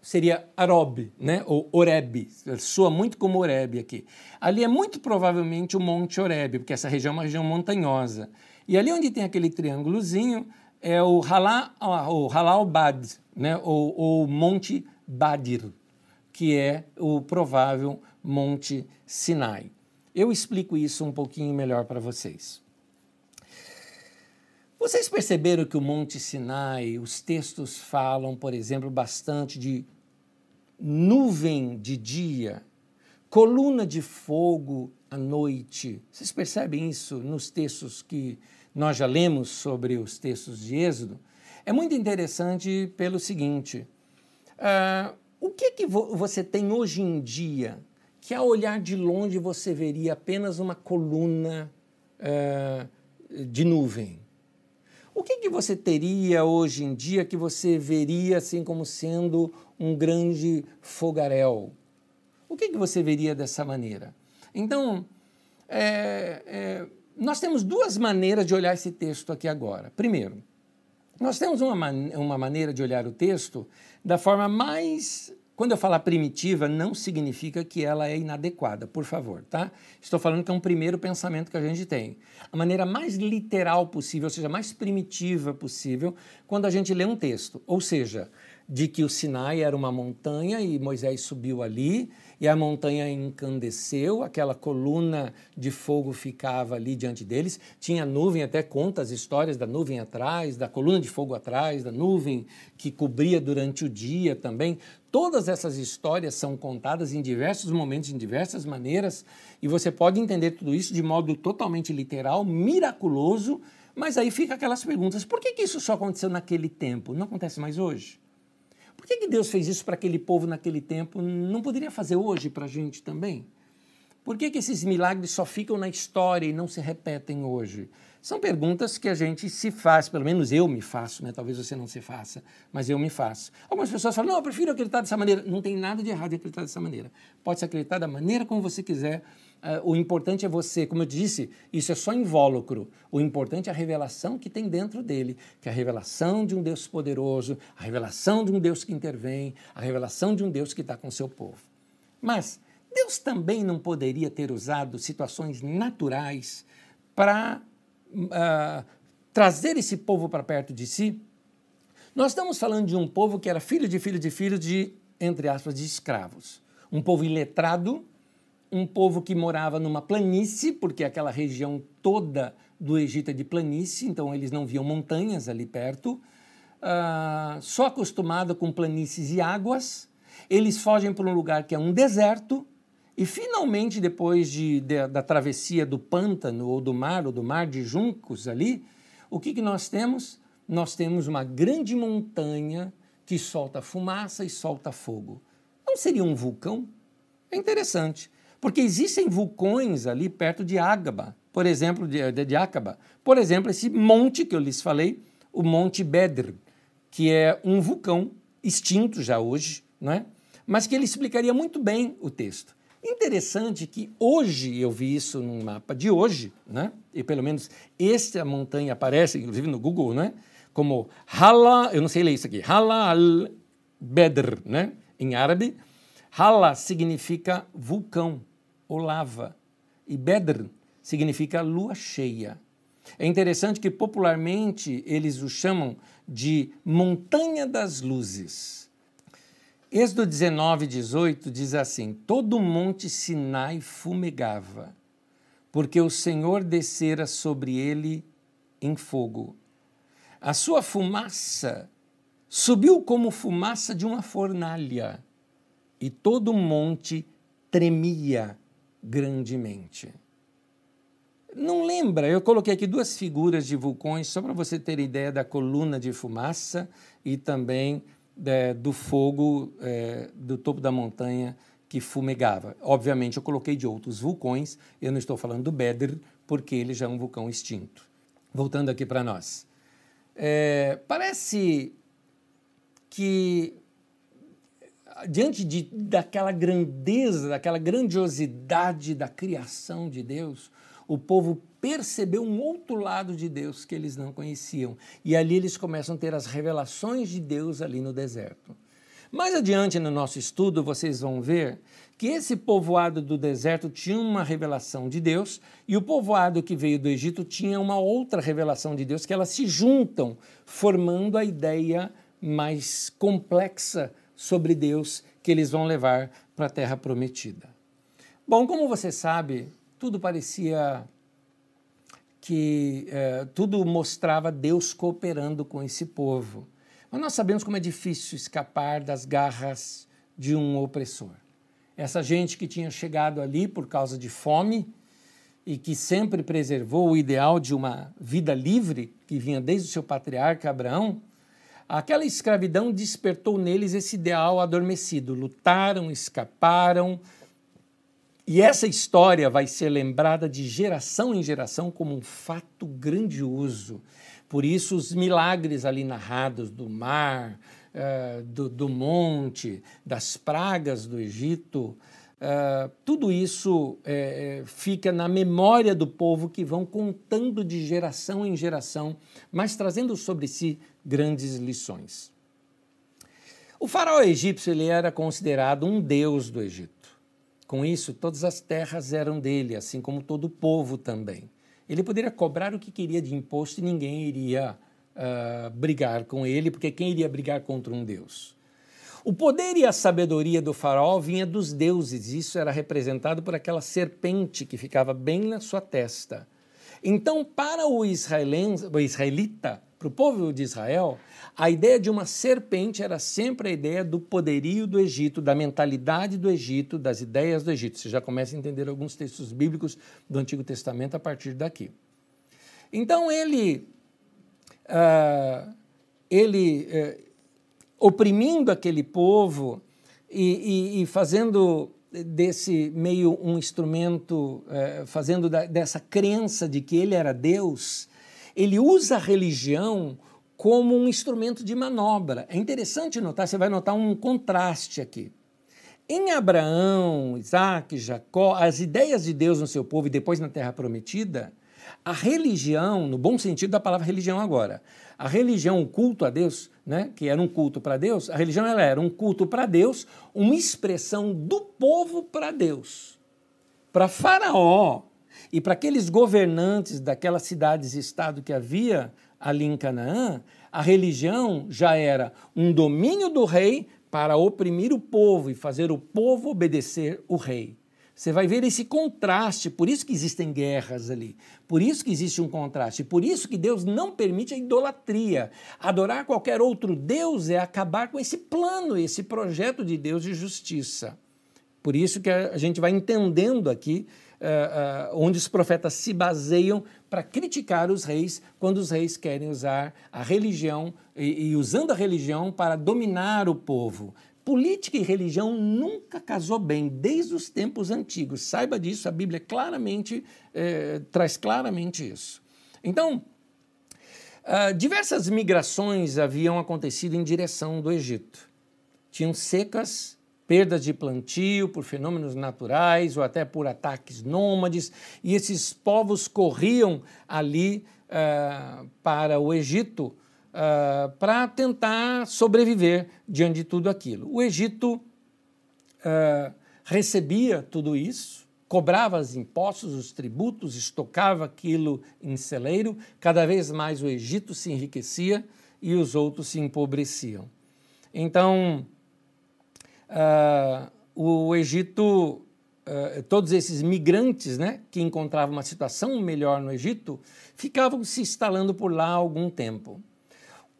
seria Arob, né? ou Oreb, soa muito como Oreb aqui. Ali é muito provavelmente o Monte Oreb, porque essa região é uma região montanhosa. E ali onde tem aquele triângulozinho é o Halal, o Bad, né? ou, ou Monte Badir, que é o provável Monte Sinai. Eu explico isso um pouquinho melhor para vocês. Vocês perceberam que o Monte Sinai, os textos falam, por exemplo, bastante de nuvem de dia, coluna de fogo à noite. Vocês percebem isso nos textos que nós já lemos sobre os textos de Êxodo? É muito interessante pelo seguinte: uh, o que, que vo você tem hoje em dia que, ao olhar de longe, você veria apenas uma coluna uh, de nuvem? O que, que você teria hoje em dia que você veria assim como sendo um grande fogaréu? O que, que você veria dessa maneira? Então, é, é, nós temos duas maneiras de olhar esse texto aqui agora. Primeiro, nós temos uma, man uma maneira de olhar o texto da forma mais quando eu falar primitiva, não significa que ela é inadequada, por favor, tá? Estou falando que é um primeiro pensamento que a gente tem. A maneira mais literal possível, ou seja, mais primitiva possível, quando a gente lê um texto. Ou seja, de que o Sinai era uma montanha e Moisés subiu ali e a montanha encandeceu, aquela coluna de fogo ficava ali diante deles, tinha nuvem, até conta as histórias da nuvem atrás, da coluna de fogo atrás, da nuvem que cobria durante o dia também. Todas essas histórias são contadas em diversos momentos, em diversas maneiras, e você pode entender tudo isso de modo totalmente literal, miraculoso, mas aí fica aquelas perguntas: por que, que isso só aconteceu naquele tempo? Não acontece mais hoje? Por que, que Deus fez isso para aquele povo naquele tempo? Não poderia fazer hoje para a gente também? Por que, que esses milagres só ficam na história e não se repetem hoje? São perguntas que a gente se faz, pelo menos eu me faço, né? talvez você não se faça, mas eu me faço. Algumas pessoas falam, não, eu prefiro acreditar dessa maneira. Não tem nada de errado em acreditar dessa maneira. Pode se acreditar da maneira como você quiser, Uh, o importante é você, como eu disse, isso é só invólucro. O importante é a revelação que tem dentro dele, que é a revelação de um Deus poderoso, a revelação de um Deus que intervém, a revelação de um Deus que está com o seu povo. Mas Deus também não poderia ter usado situações naturais para uh, trazer esse povo para perto de si? Nós estamos falando de um povo que era filho de filho de filho de, entre aspas, de escravos. Um povo iletrado, um povo que morava numa planície, porque aquela região toda do Egito é de planície, então eles não viam montanhas ali perto, uh, só acostumado com planícies e águas. Eles fogem para um lugar que é um deserto, e finalmente, depois de, de, da travessia do pântano ou do mar, ou do mar de juncos ali, o que, que nós temos? nós temos uma grande montanha que solta fumaça e solta fogo. Não seria um vulcão? É interessante, porque existem vulcões ali perto de Ágaba, por exemplo, de, de, de Acaba. Por exemplo, esse monte que eu lhes falei, o Monte Bedr, que é um vulcão extinto já hoje, não é? mas que ele explicaria muito bem o texto. Interessante que hoje eu vi isso num mapa de hoje, né? e pelo menos esta montanha aparece, inclusive no Google, né? como Hala, eu não sei ler isso aqui, Hala al-Bedr, né? em árabe. Hala significa vulcão ou lava, e Bedr significa lua cheia. É interessante que popularmente eles o chamam de Montanha das Luzes. Êxodo 19, 18 diz assim: Todo o monte Sinai fumegava, porque o Senhor descera sobre ele em fogo a sua fumaça subiu como fumaça de uma fornalha, e todo o monte tremia grandemente. Não lembra? Eu coloquei aqui duas figuras de vulcões, só para você ter ideia da coluna de fumaça e também é, do fogo é, do topo da montanha que fumegava. Obviamente, eu coloquei de outros vulcões, eu não estou falando do Bedr, porque ele já é um vulcão extinto. Voltando aqui para nós. É, parece que, diante de, daquela grandeza, daquela grandiosidade da criação de Deus, o povo percebeu um outro lado de Deus que eles não conheciam. E ali eles começam a ter as revelações de Deus ali no deserto. Mais adiante no nosso estudo, vocês vão ver que esse povoado do deserto tinha uma revelação de Deus e o povoado que veio do Egito tinha uma outra revelação de Deus, que elas se juntam, formando a ideia mais complexa sobre Deus que eles vão levar para a terra prometida. Bom, como você sabe, tudo parecia que eh, tudo mostrava Deus cooperando com esse povo. Mas nós sabemos como é difícil escapar das garras de um opressor. Essa gente que tinha chegado ali por causa de fome e que sempre preservou o ideal de uma vida livre, que vinha desde o seu patriarca Abraão, aquela escravidão despertou neles esse ideal adormecido. Lutaram, escaparam, e essa história vai ser lembrada de geração em geração como um fato grandioso. Por isso, os milagres ali narrados do mar, uh, do, do, monte, das pragas do Egito, uh, tudo isso uh, fica na memória do povo que vão contando de geração em geração, mas trazendo sobre si grandes lições. O faraó egípcio ele era considerado um deus do Egito. Com isso, todas as terras eram dele, assim como todo o povo também. Ele poderia cobrar o que queria de imposto e ninguém iria uh, brigar com ele, porque quem iria brigar contra um Deus? O poder e a sabedoria do faraó vinha dos deuses, isso era representado por aquela serpente que ficava bem na sua testa. Então, para o, o israelita, para o povo de Israel, a ideia de uma serpente era sempre a ideia do poderio do Egito, da mentalidade do Egito, das ideias do Egito. Você já começa a entender alguns textos bíblicos do Antigo Testamento a partir daqui. Então ele, uh, ele uh, oprimindo aquele povo e, e, e, fazendo desse meio um instrumento, uh, fazendo da, dessa crença de que ele era Deus, ele usa a religião como um instrumento de manobra. É interessante notar, você vai notar um contraste aqui. Em Abraão, Isaac, Jacó, as ideias de Deus no seu povo e depois na Terra Prometida, a religião, no bom sentido da palavra religião agora, a religião, o culto a Deus, né, que era um culto para Deus, a religião ela era um culto para Deus, uma expressão do povo para Deus. Para Faraó e para aqueles governantes daquelas cidades e estado que havia ali em Canaã, a religião já era um domínio do rei para oprimir o povo e fazer o povo obedecer o rei. Você vai ver esse contraste, por isso que existem guerras ali, por isso que existe um contraste, por isso que Deus não permite a idolatria. Adorar qualquer outro Deus é acabar com esse plano, esse projeto de Deus de justiça. Por isso que a gente vai entendendo aqui uh, uh, onde os profetas se baseiam para criticar os reis quando os reis querem usar a religião e, e usando a religião para dominar o povo, Política e religião nunca casou bem, desde os tempos antigos. Saiba disso, a Bíblia claramente é, traz claramente isso. Então, uh, diversas migrações haviam acontecido em direção do Egito. Tinham secas, perdas de plantio por fenômenos naturais ou até por ataques nômades, e esses povos corriam ali uh, para o Egito uh, para tentar sobreviver diante de tudo aquilo. O Egito uh, recebia tudo isso, cobrava os impostos, os tributos, estocava aquilo em celeiro, cada vez mais o Egito se enriquecia e os outros se empobreciam. Então, uh, o Egito, uh, todos esses migrantes né, que encontravam uma situação melhor no Egito, ficavam se instalando por lá há algum tempo.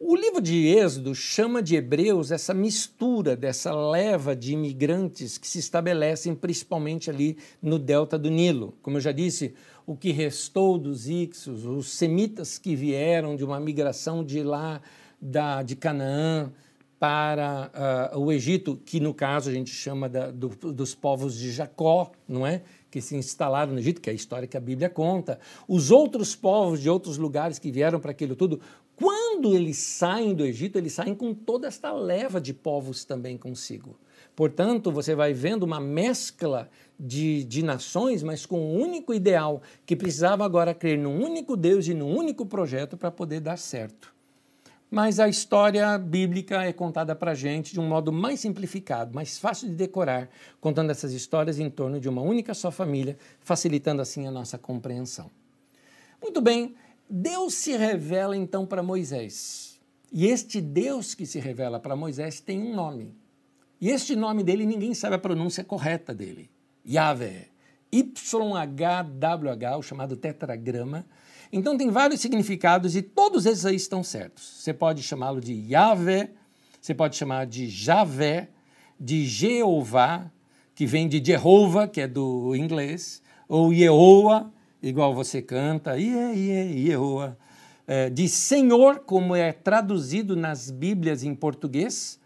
O livro de Êxodo chama de Hebreus essa mistura dessa leva de imigrantes que se estabelecem principalmente ali no delta do Nilo. Como eu já disse, o que restou dos Ixos, os semitas que vieram de uma migração de lá da, de Canaã para uh, o Egito, que no caso a gente chama da, do, dos povos de Jacó, não é? Que se instalaram no Egito, que é a história que a Bíblia conta. Os outros povos de outros lugares que vieram para aquilo tudo quando eles saem do Egito, eles saem com toda esta leva de povos também consigo. Portanto, você vai vendo uma mescla de, de nações, mas com um único ideal, que precisava agora crer num único Deus e num único projeto para poder dar certo. Mas a história bíblica é contada para a gente de um modo mais simplificado, mais fácil de decorar, contando essas histórias em torno de uma única só família, facilitando assim a nossa compreensão. Muito bem, Deus se revela então para Moisés. E este Deus que se revela para Moisés tem um nome. E este nome dele ninguém sabe a pronúncia correta dele. Yahvé. YHWH, o chamado tetragrama. Então tem vários significados e todos esses aí estão certos. Você pode chamá-lo de Yahvé, você pode chamar de Javé, de Jeová, que vem de Jehovah, que é do inglês, ou Yehoah, igual você canta, Ie, Ie, Iehoa, é, de Senhor, como é traduzido nas Bíblias em português,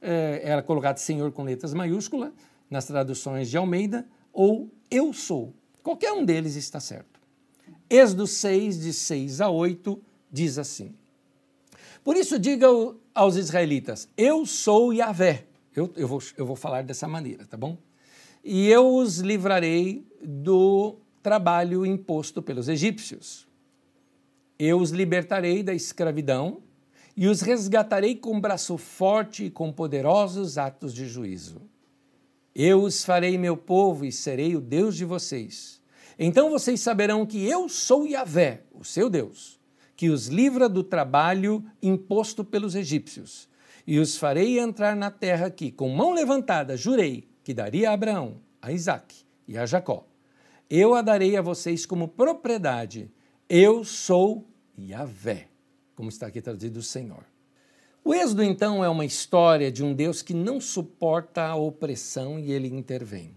é, era colocado Senhor com letras maiúsculas, nas traduções de Almeida, ou Eu sou. Qualquer um deles está certo. Êxodo 6, de 6 a 8, diz assim: Por isso diga aos israelitas: Eu sou Yahvé. Eu, eu, vou, eu vou falar dessa maneira, tá bom? E eu os livrarei do trabalho imposto pelos egípcios. Eu os libertarei da escravidão e os resgatarei com braço forte e com poderosos atos de juízo. Eu os farei meu povo e serei o Deus de vocês. Então vocês saberão que eu sou Yahvé, o seu Deus, que os livra do trabalho imposto pelos egípcios. E os farei entrar na terra que, com mão levantada, jurei que daria a Abraão, a Isaque e a Jacó eu a darei a vocês como propriedade. Eu sou Yahvé, como está aqui traduzido o Senhor. O Êxodo, então, é uma história de um Deus que não suporta a opressão e ele intervém.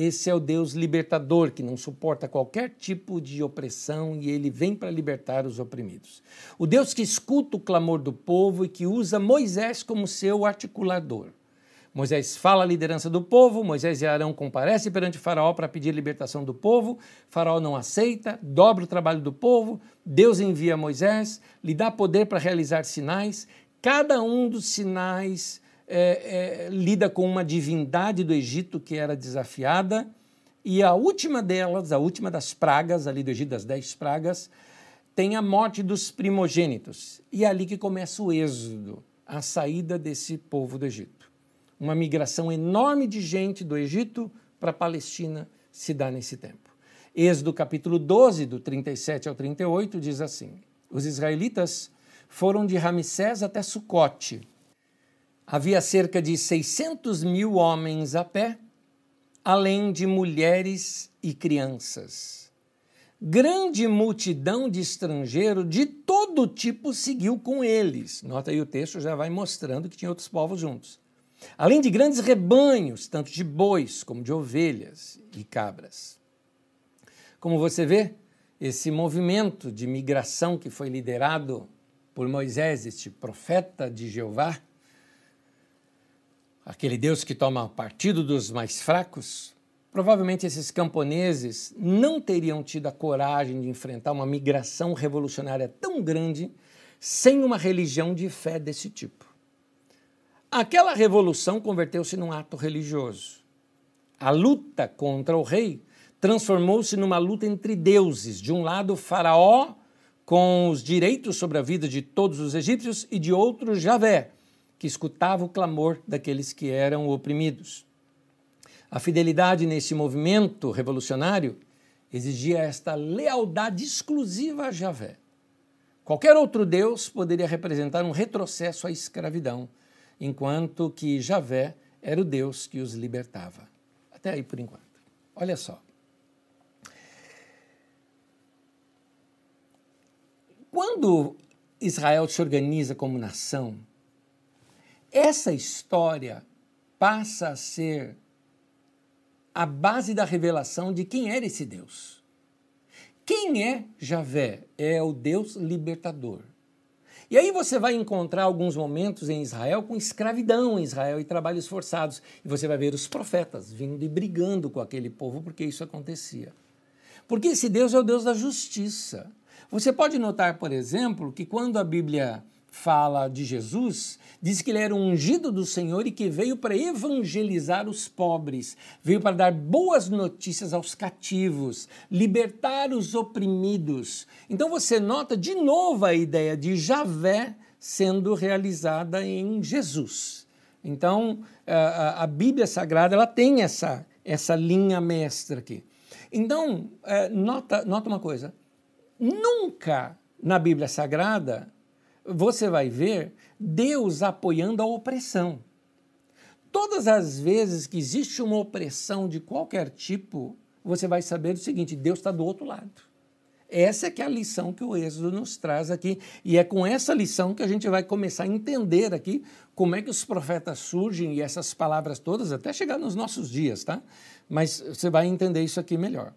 Esse é o Deus libertador que não suporta qualquer tipo de opressão e ele vem para libertar os oprimidos. O Deus que escuta o clamor do povo e que usa Moisés como seu articulador. Moisés fala a liderança do povo, Moisés e Arão comparecem perante Faraó para pedir libertação do povo, Faraó não aceita, dobra o trabalho do povo, Deus envia Moisés, lhe dá poder para realizar sinais, cada um dos sinais é, é, lida com uma divindade do Egito que era desafiada, e a última delas, a última das pragas ali do Egito, das dez pragas, tem a morte dos primogênitos. E é ali que começa o êxodo, a saída desse povo do Egito uma migração enorme de gente do Egito para a Palestina se dá nesse tempo. Êxodo capítulo 12, do 37 ao 38, diz assim: Os israelitas foram de Ramsés até Sucote. Havia cerca de 600 mil homens a pé, além de mulheres e crianças. Grande multidão de estrangeiros de todo tipo seguiu com eles. Nota aí o texto já vai mostrando que tinha outros povos juntos. Além de grandes rebanhos, tanto de bois como de ovelhas e cabras. Como você vê, esse movimento de migração que foi liderado por Moisés, este profeta de Jeová, aquele Deus que toma partido dos mais fracos, provavelmente esses camponeses não teriam tido a coragem de enfrentar uma migração revolucionária tão grande sem uma religião de fé desse tipo. Aquela revolução converteu-se num ato religioso. A luta contra o rei transformou-se numa luta entre deuses. De um lado, Faraó, com os direitos sobre a vida de todos os egípcios, e de outro, Javé, que escutava o clamor daqueles que eram oprimidos. A fidelidade nesse movimento revolucionário exigia esta lealdade exclusiva a Javé. Qualquer outro Deus poderia representar um retrocesso à escravidão, enquanto que Javé era o Deus que os libertava. Até aí por enquanto. Olha só. Quando Israel se organiza como nação, essa história passa a ser a base da revelação de quem era esse Deus. Quem é Javé? É o Deus libertador. E aí você vai encontrar alguns momentos em Israel com escravidão em Israel e trabalhos forçados. E você vai ver os profetas vindo e brigando com aquele povo porque isso acontecia. Porque esse Deus é o Deus da justiça. Você pode notar, por exemplo, que quando a Bíblia fala de Jesus, diz que ele era ungido do Senhor e que veio para evangelizar os pobres, veio para dar boas notícias aos cativos, libertar os oprimidos. Então você nota de novo a ideia de Javé sendo realizada em Jesus. Então a, Bíblia Sagrada ela tem essa, essa linha mestra aqui. Então, é, nota, nota uma coisa: Nunca na Bíblia Sagrada você vai ver Deus apoiando a opressão. Todas as vezes que existe uma opressão de qualquer tipo, você vai saber o seguinte: Deus está do outro lado. Essa é que é a lição que o Êxodo nos traz aqui. E é com essa lição que a gente vai começar a entender aqui como é que os profetas surgem e essas palavras todas, até chegar nos nossos dias, tá? Mas você vai entender isso aqui melhor.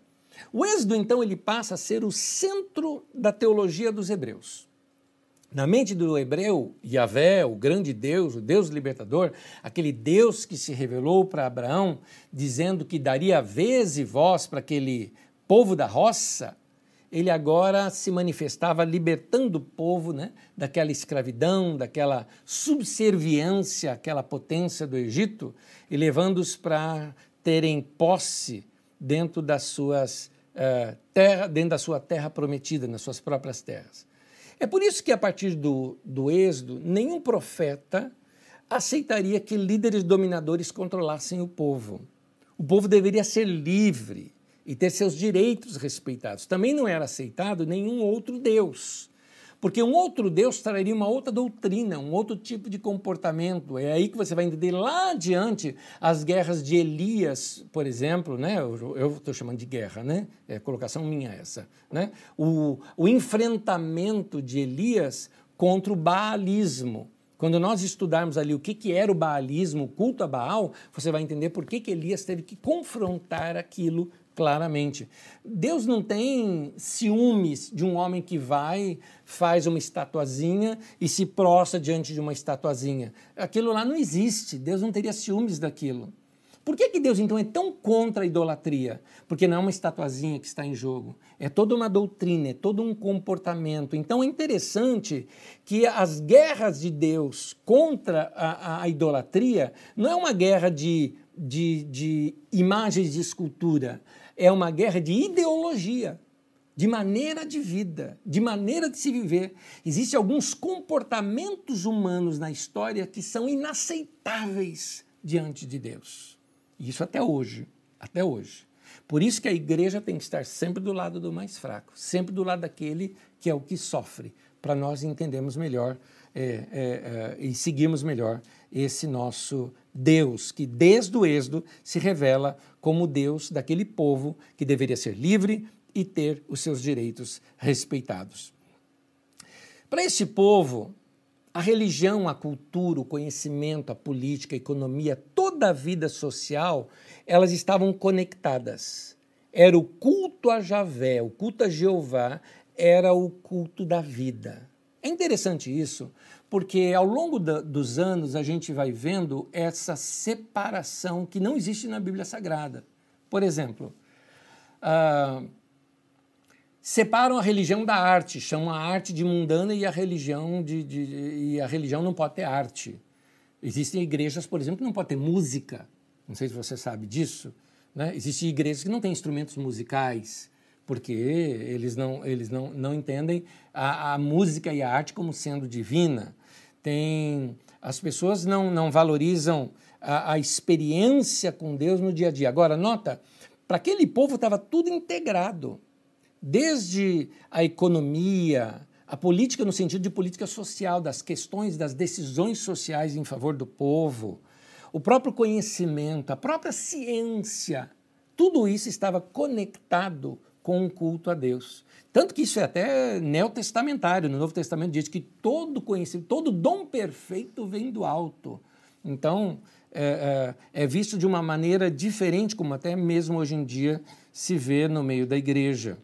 O Êxodo, então, ele passa a ser o centro da teologia dos hebreus. Na mente do hebreu, Yahvé, o grande Deus, o Deus libertador, aquele Deus que se revelou para Abraão, dizendo que daria vez e voz para aquele povo da roça, ele agora se manifestava libertando o povo né, daquela escravidão, daquela subserviência, aquela potência do Egito, e levando-os para terem posse dentro das suas uh, terra, dentro da sua terra prometida, nas suas próprias terras. É por isso que a partir do, do êxodo, nenhum profeta aceitaria que líderes dominadores controlassem o povo. O povo deveria ser livre e ter seus direitos respeitados. Também não era aceitado nenhum outro Deus. Porque um outro Deus traria uma outra doutrina, um outro tipo de comportamento. É aí que você vai entender lá adiante as guerras de Elias, por exemplo, né? Eu estou chamando de guerra, né? É colocação minha essa, né? O, o enfrentamento de Elias contra o baalismo. Quando nós estudarmos ali o que, que era o baalismo, o culto a Baal, você vai entender por que, que Elias teve que confrontar aquilo claramente. Deus não tem ciúmes de um homem que vai, faz uma estatuazinha e se prostra diante de uma estatuazinha. Aquilo lá não existe. Deus não teria ciúmes daquilo. Por que, que Deus então é tão contra a idolatria? Porque não é uma estatuazinha que está em jogo, é toda uma doutrina, é todo um comportamento. Então é interessante que as guerras de Deus contra a, a, idolatria não é uma guerra de, de, de imagens de escultura, é uma guerra de ideologia, de maneira de vida, de maneira de se viver. Existem alguns comportamentos humanos na história que são inaceitáveis diante de Deus. E isso até hoje, até hoje. Por isso que a igreja tem que estar sempre do lado do mais fraco, sempre do lado daquele que é o que sofre, para nós entendermos melhor é, é, é, e seguirmos melhor esse nosso Deus, que desde o Êxodo se revela como Deus daquele povo que deveria ser livre e ter os seus direitos respeitados. Para esse povo, a religião, a cultura, o conhecimento, a política, a economia, toda a vida social, elas estavam conectadas. Era o culto a Javé, o culto a Jeová, era o culto da vida. É interessante isso, porque ao longo da, dos anos a gente vai vendo essa separação que não existe na Bíblia Sagrada. Por exemplo, uh, separam a religião da arte, chamam a arte de mundana e a religião de, de, e a religião não pode ter arte. Existem igrejas, por exemplo, que não pode ter música. Não sei se você sabe disso. Né? Existem igrejas que não têm instrumentos musicais, porque eles não, eles não, não entendem a, a música e a arte como sendo divina. Tem, as pessoas não, não valorizam a, a experiência com Deus no dia a dia. Agora, nota, para aquele povo estava tudo integrado desde a economia, a política no sentido de política social, das questões, das decisões sociais em favor do povo, o próprio conhecimento, a própria ciência, tudo isso estava conectado com o culto a Deus. Tanto que isso é até neotestamentário. No Novo Testamento diz que todo conhecimento, todo dom perfeito vem do alto. Então, é, é, é visto de uma maneira diferente, como até mesmo hoje em dia se vê no meio da igreja.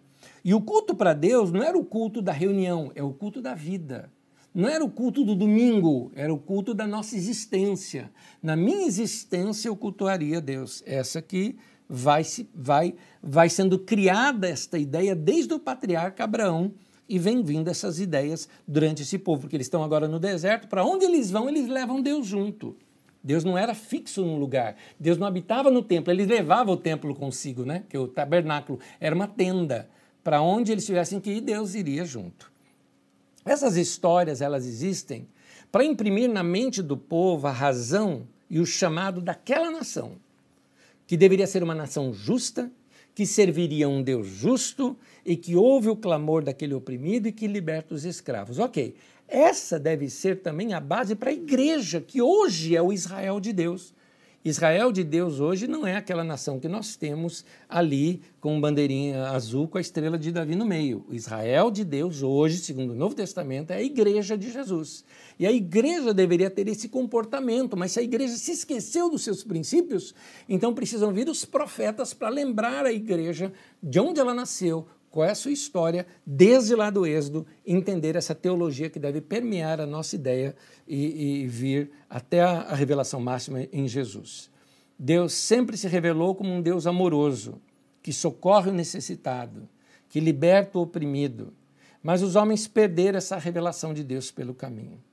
E o culto para Deus não era o culto da reunião, é o culto da vida. Não era o culto do domingo, era o culto da nossa existência. Na minha existência eu cultuaria Deus. Essa aqui vai, se, vai, vai sendo criada esta ideia desde o patriarca Abraão e vem vindo essas ideias durante esse povo, porque eles estão agora no deserto, para onde eles vão, eles levam Deus junto. Deus não era fixo num lugar, Deus não habitava no templo, eles levavam o templo consigo, né? que o tabernáculo era uma tenda para onde eles tivessem que ir, Deus iria junto. Essas histórias, elas existem para imprimir na mente do povo a razão e o chamado daquela nação, que deveria ser uma nação justa, que serviria um Deus justo e que ouve o clamor daquele oprimido e que liberta os escravos. Ok, essa deve ser também a base para a igreja, que hoje é o Israel de Deus. Israel de Deus hoje não é aquela nação que nós temos ali com bandeirinha azul com a estrela de Davi no meio. O Israel de Deus hoje, segundo o Novo Testamento, é a igreja de Jesus. E a igreja deveria ter esse comportamento, mas se a igreja se esqueceu dos seus princípios, então precisam vir os profetas para lembrar a igreja de onde ela nasceu, qual é a sua história, desde lá do Êxodo, entender essa teologia que deve permear a nossa ideia e, e vir até a, a revelação máxima em Jesus. Deus sempre se revelou como um Deus amoroso, que socorre o necessitado, que liberta o oprimido. Mas os homens perderam essa revelação de Deus pelo caminho.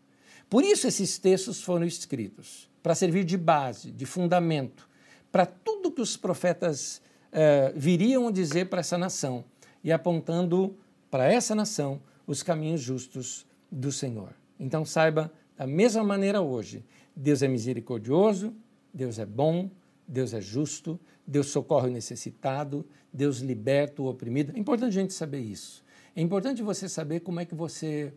Por isso esses textos foram escritos, para servir de base, de fundamento, para tudo que os profetas eh, viriam dizer para essa nação e apontando para essa nação os caminhos justos do Senhor. Então saiba, da mesma maneira hoje, Deus é misericordioso, Deus é bom, Deus é justo, Deus socorre o necessitado, Deus liberta o oprimido. É importante a gente saber isso. É importante você saber como é que você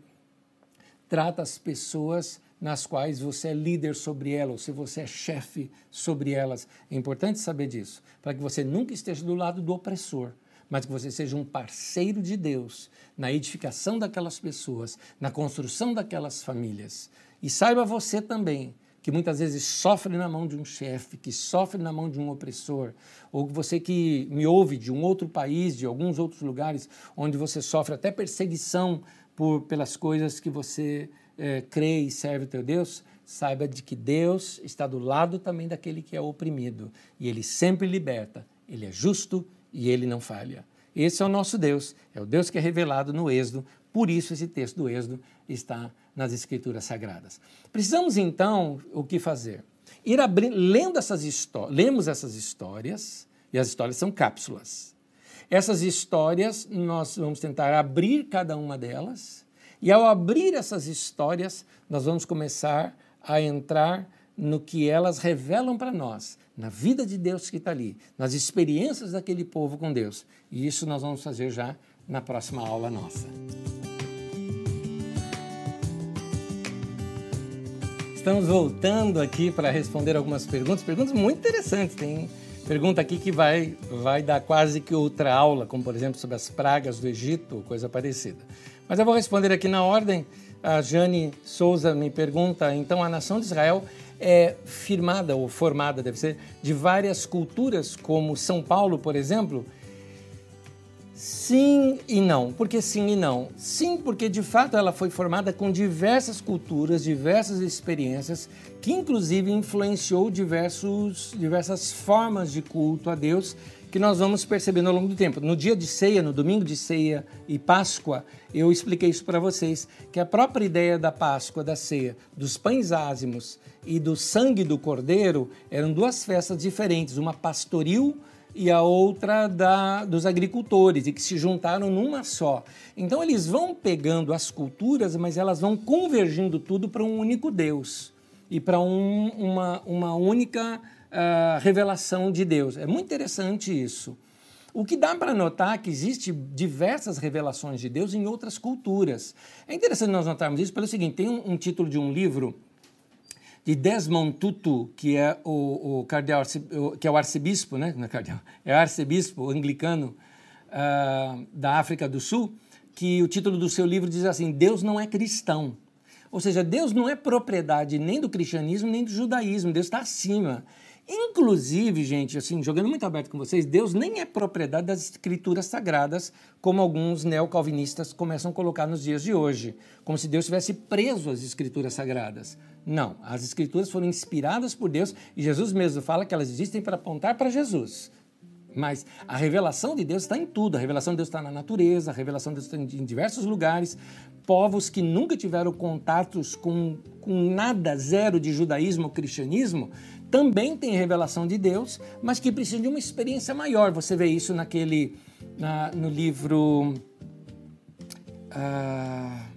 trata as pessoas nas quais você é líder sobre elas, ou se você é chefe sobre elas. É importante saber disso, para que você nunca esteja do lado do opressor, mas que você seja um parceiro de Deus na edificação daquelas pessoas, na construção daquelas famílias. E saiba você também que muitas vezes sofre na mão de um chefe, que sofre na mão de um opressor, ou você que me ouve de um outro país, de alguns outros lugares, onde você sofre até perseguição por, pelas coisas que você é, crê e serve teu Deus, saiba de que Deus está do lado também daquele que é oprimido, e Ele sempre liberta, Ele é justo e ele não falha. Esse é o nosso Deus, é o Deus que é revelado no Êxodo, por isso esse texto do Êxodo está nas Escrituras Sagradas. Precisamos então o que fazer? Ir abrindo, lendo essas histórias, lemos essas histórias, e as histórias são cápsulas. Essas histórias, nós vamos tentar abrir cada uma delas, e ao abrir essas histórias, nós vamos começar a entrar no que elas revelam para nós, na vida de Deus que está ali, nas experiências daquele povo com Deus. E isso nós vamos fazer já na próxima aula nossa. Estamos voltando aqui para responder algumas perguntas, perguntas muito interessantes. Tem pergunta aqui que vai, vai dar quase que outra aula, como por exemplo sobre as pragas do Egito, coisa parecida. Mas eu vou responder aqui na ordem. A Jane Souza me pergunta: então a nação de Israel é firmada ou formada, deve ser, de várias culturas, como São Paulo, por exemplo? Sim e não. Por que sim e não? Sim, porque de fato ela foi formada com diversas culturas, diversas experiências, que inclusive influenciou diversos, diversas formas de culto a Deus que nós vamos percebendo ao longo do tempo. No dia de ceia, no domingo de ceia e Páscoa, eu expliquei isso para vocês, que a própria ideia da Páscoa, da ceia, dos pães ázimos e do sangue do cordeiro eram duas festas diferentes, uma pastoril e a outra da, dos agricultores, e que se juntaram numa só. Então eles vão pegando as culturas, mas elas vão convergindo tudo para um único Deus e para um, uma, uma única uh, revelação de Deus. É muito interessante isso. O que dá para notar é que existe diversas revelações de Deus em outras culturas. É interessante nós notarmos isso pelo seguinte: tem um, um título de um livro de Desmond Tutu, que é o, o cardeal, que é o arcebispo, né? Não é cardeal, é arcebispo anglicano uh, da África do Sul, que o título do seu livro diz assim: Deus não é cristão. Ou seja, Deus não é propriedade nem do cristianismo nem do judaísmo, Deus está acima. Inclusive, gente, assim, jogando muito aberto com vocês, Deus nem é propriedade das escrituras sagradas, como alguns neocalvinistas começam a colocar nos dias de hoje, como se Deus estivesse preso às escrituras sagradas. Não, as escrituras foram inspiradas por Deus e Jesus mesmo fala que elas existem para apontar para Jesus. Mas a revelação de Deus está em tudo. A revelação de Deus está na natureza, a revelação de Deus está em diversos lugares. Povos que nunca tiveram contatos com, com nada, zero de judaísmo ou cristianismo, também têm revelação de Deus, mas que precisam de uma experiência maior. Você vê isso naquele, na, no livro uh,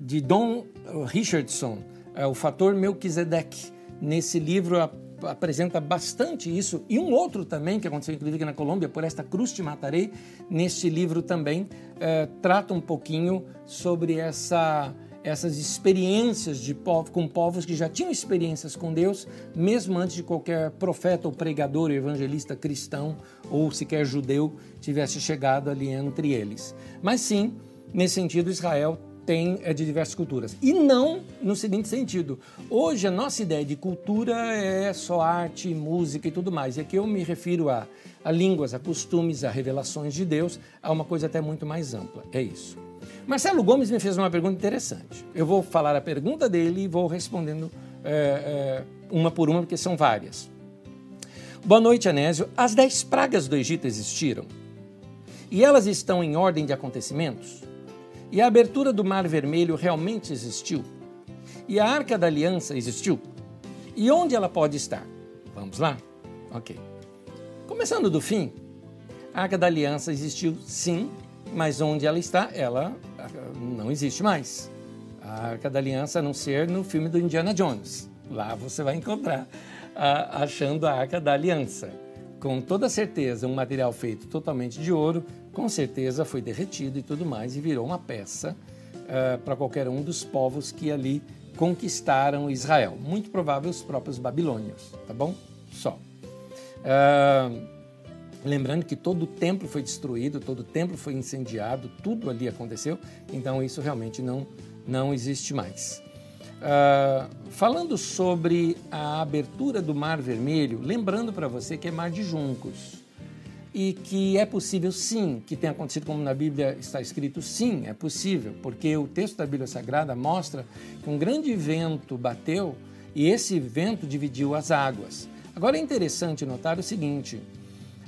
de Don Richardson, uh, O Fator Melquisedeque. Nesse livro, apresenta bastante isso. E um outro também, que aconteceu inclusive aqui na Colômbia, Por Esta Cruz Te Matarei, neste livro também, eh, trata um pouquinho sobre essa, essas experiências de povo, com povos que já tinham experiências com Deus, mesmo antes de qualquer profeta ou pregador, evangelista cristão ou sequer judeu tivesse chegado ali entre eles. Mas sim, nesse sentido, Israel tem é de diversas culturas. E não no seguinte sentido. Hoje a nossa ideia de cultura é só arte, música e tudo mais. E aqui eu me refiro a, a línguas, a costumes, a revelações de Deus, a uma coisa até muito mais ampla. É isso. Marcelo Gomes me fez uma pergunta interessante. Eu vou falar a pergunta dele e vou respondendo é, é, uma por uma, porque são várias. Boa noite, Anésio. As dez pragas do Egito existiram? E elas estão em ordem de acontecimentos? E a abertura do Mar Vermelho realmente existiu? E a Arca da Aliança existiu? E onde ela pode estar? Vamos lá? Ok. Começando do fim, a Arca da Aliança existiu sim, mas onde ela está, ela não existe mais. A Arca da Aliança, a não ser no filme do Indiana Jones. Lá você vai encontrar achando a Arca da Aliança. Com toda certeza, um material feito totalmente de ouro, com certeza foi derretido e tudo mais e virou uma peça uh, para qualquer um dos povos que ali conquistaram Israel. Muito provável os próprios babilônios, tá bom? Só. Uh, lembrando que todo o templo foi destruído, todo o templo foi incendiado, tudo ali aconteceu, então isso realmente não, não existe mais. Uh, falando sobre a abertura do Mar Vermelho, lembrando para você que é mar de juncos e que é possível sim que tenha acontecido como na Bíblia está escrito, sim, é possível, porque o texto da Bíblia Sagrada mostra que um grande vento bateu e esse vento dividiu as águas. Agora é interessante notar o seguinte: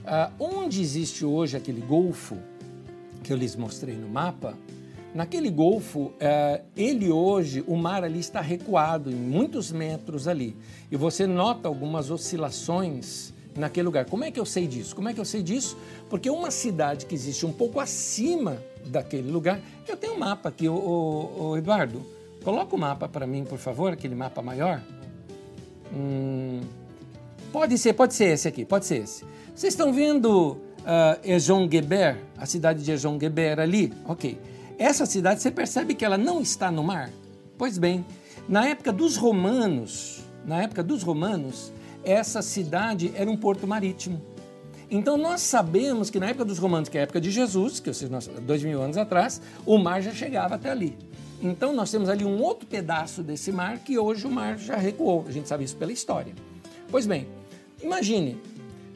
uh, onde existe hoje aquele golfo que eu lhes mostrei no mapa, naquele golfo, uh, ele hoje, o mar ali está recuado em muitos metros ali, e você nota algumas oscilações naquele lugar. Como é que eu sei disso? Como é que eu sei disso? Porque uma cidade que existe um pouco acima daquele lugar, eu tenho um mapa aqui, o, o, o Eduardo, coloca o mapa para mim, por favor, aquele mapa maior. Hum, pode ser, pode ser esse aqui, pode ser esse. Vocês estão vendo uh, Ejon-Geber, a cidade de Ejon-Geber ali? Ok. Essa cidade, você percebe que ela não está no mar? Pois bem, na época dos romanos, na época dos romanos, essa cidade era um porto marítimo. Então nós sabemos que na época dos romanos, que é a época de Jesus, que seja, dois mil anos atrás, o mar já chegava até ali. Então nós temos ali um outro pedaço desse mar que hoje o mar já recuou. A gente sabe isso pela história. Pois bem, imagine,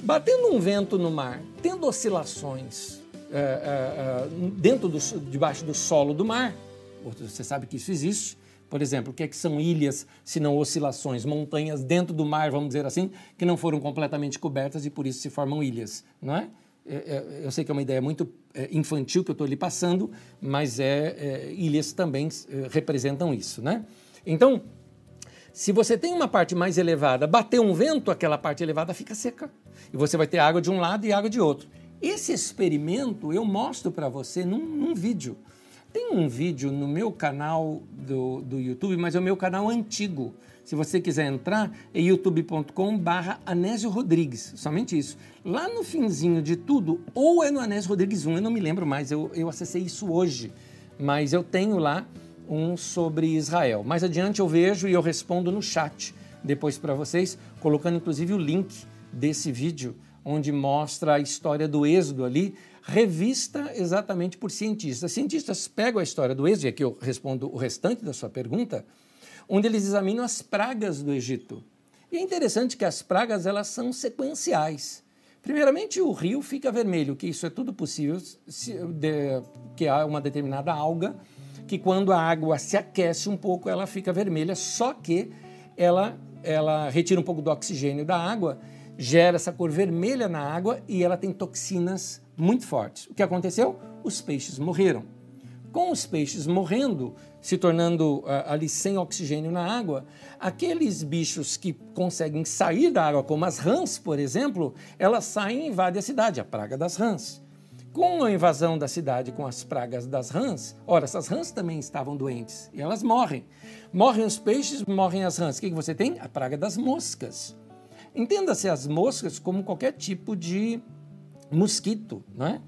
batendo um vento no mar, tendo oscilações é, é, dentro do, debaixo do solo do mar, você sabe que isso existe, por exemplo, o que, é que são ilhas, se não oscilações, montanhas dentro do mar, vamos dizer assim, que não foram completamente cobertas e por isso se formam ilhas, não é? eu sei que é uma ideia muito infantil que eu estou lhe passando, mas é, é ilhas também representam isso, né? Então, se você tem uma parte mais elevada, bater um vento, aquela parte elevada fica seca. E você vai ter água de um lado e água de outro. Esse experimento eu mostro para você num, num vídeo. Tem um vídeo no meu canal do, do YouTube, mas é o meu canal antigo. Se você quiser entrar, é youtube.com barra Anésio Rodrigues, somente isso. Lá no finzinho de tudo, ou é no Anésio Rodrigues 1, eu não me lembro mais, eu, eu acessei isso hoje, mas eu tenho lá um sobre Israel. Mais adiante eu vejo e eu respondo no chat depois para vocês, colocando inclusive o link desse vídeo, onde mostra a história do Êxodo ali, revista exatamente por cientistas. Cientistas pegam a história do Êxodo, e aqui eu respondo o restante da sua pergunta, onde eles examinam as pragas do Egito. E é interessante que as pragas elas são sequenciais. Primeiramente, o rio fica vermelho, que isso é tudo possível, se, de, que há uma determinada alga, que quando a água se aquece um pouco, ela fica vermelha, só que ela, ela retira um pouco do oxigênio da água, gera essa cor vermelha na água e ela tem toxinas muito fortes. O que aconteceu? Os peixes morreram. Com os peixes morrendo, se tornando uh, ali sem oxigênio na água, aqueles bichos que conseguem sair da água, como as rãs, por exemplo, elas saem e invadem a cidade, a praga das rãs. Com a invasão da cidade com as pragas das rãs, ora, essas rãs também estavam doentes e elas morrem. Morrem os peixes, morrem as rãs. O que, que você tem? A praga das moscas. Entenda-se as moscas como qualquer tipo de mosquito, não é?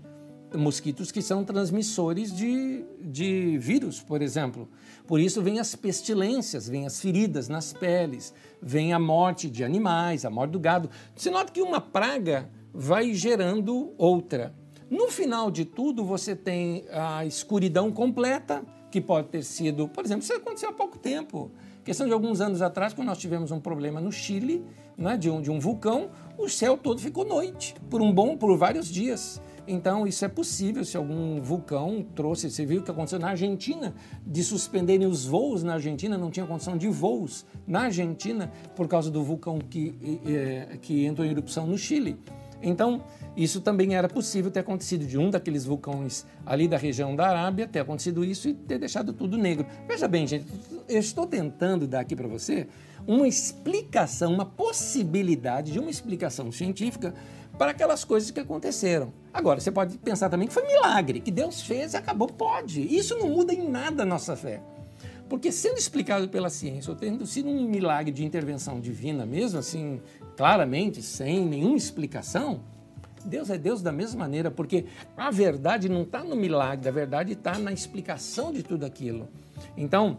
Mosquitos que são transmissores de, de vírus, por exemplo. Por isso vem as pestilências, vem as feridas nas peles, vem a morte de animais, a morte do gado. Você nota que uma praga vai gerando outra. No final de tudo, você tem a escuridão completa, que pode ter sido, por exemplo, isso aconteceu há pouco tempo. Questão de alguns anos atrás, quando nós tivemos um problema no Chile, né, de, um, de um vulcão, o céu todo ficou noite, por um bom, por vários dias. Então, isso é possível se algum vulcão trouxe. Você viu o que aconteceu na Argentina, de suspenderem os voos na Argentina, não tinha condição de voos na Argentina por causa do vulcão que, que entrou em erupção no Chile. Então, isso também era possível ter acontecido de um daqueles vulcões ali da região da Arábia, ter acontecido isso e ter deixado tudo negro. Veja bem, gente, eu estou tentando dar aqui para você uma explicação, uma possibilidade de uma explicação científica para aquelas coisas que aconteceram. Agora, você pode pensar também que foi milagre, que Deus fez e acabou. Pode. Isso não muda em nada a nossa fé. Porque sendo explicado pela ciência, ou tendo sido um milagre de intervenção divina mesmo, assim, claramente, sem nenhuma explicação, Deus é Deus da mesma maneira, porque a verdade não está no milagre, a verdade está na explicação de tudo aquilo. Então,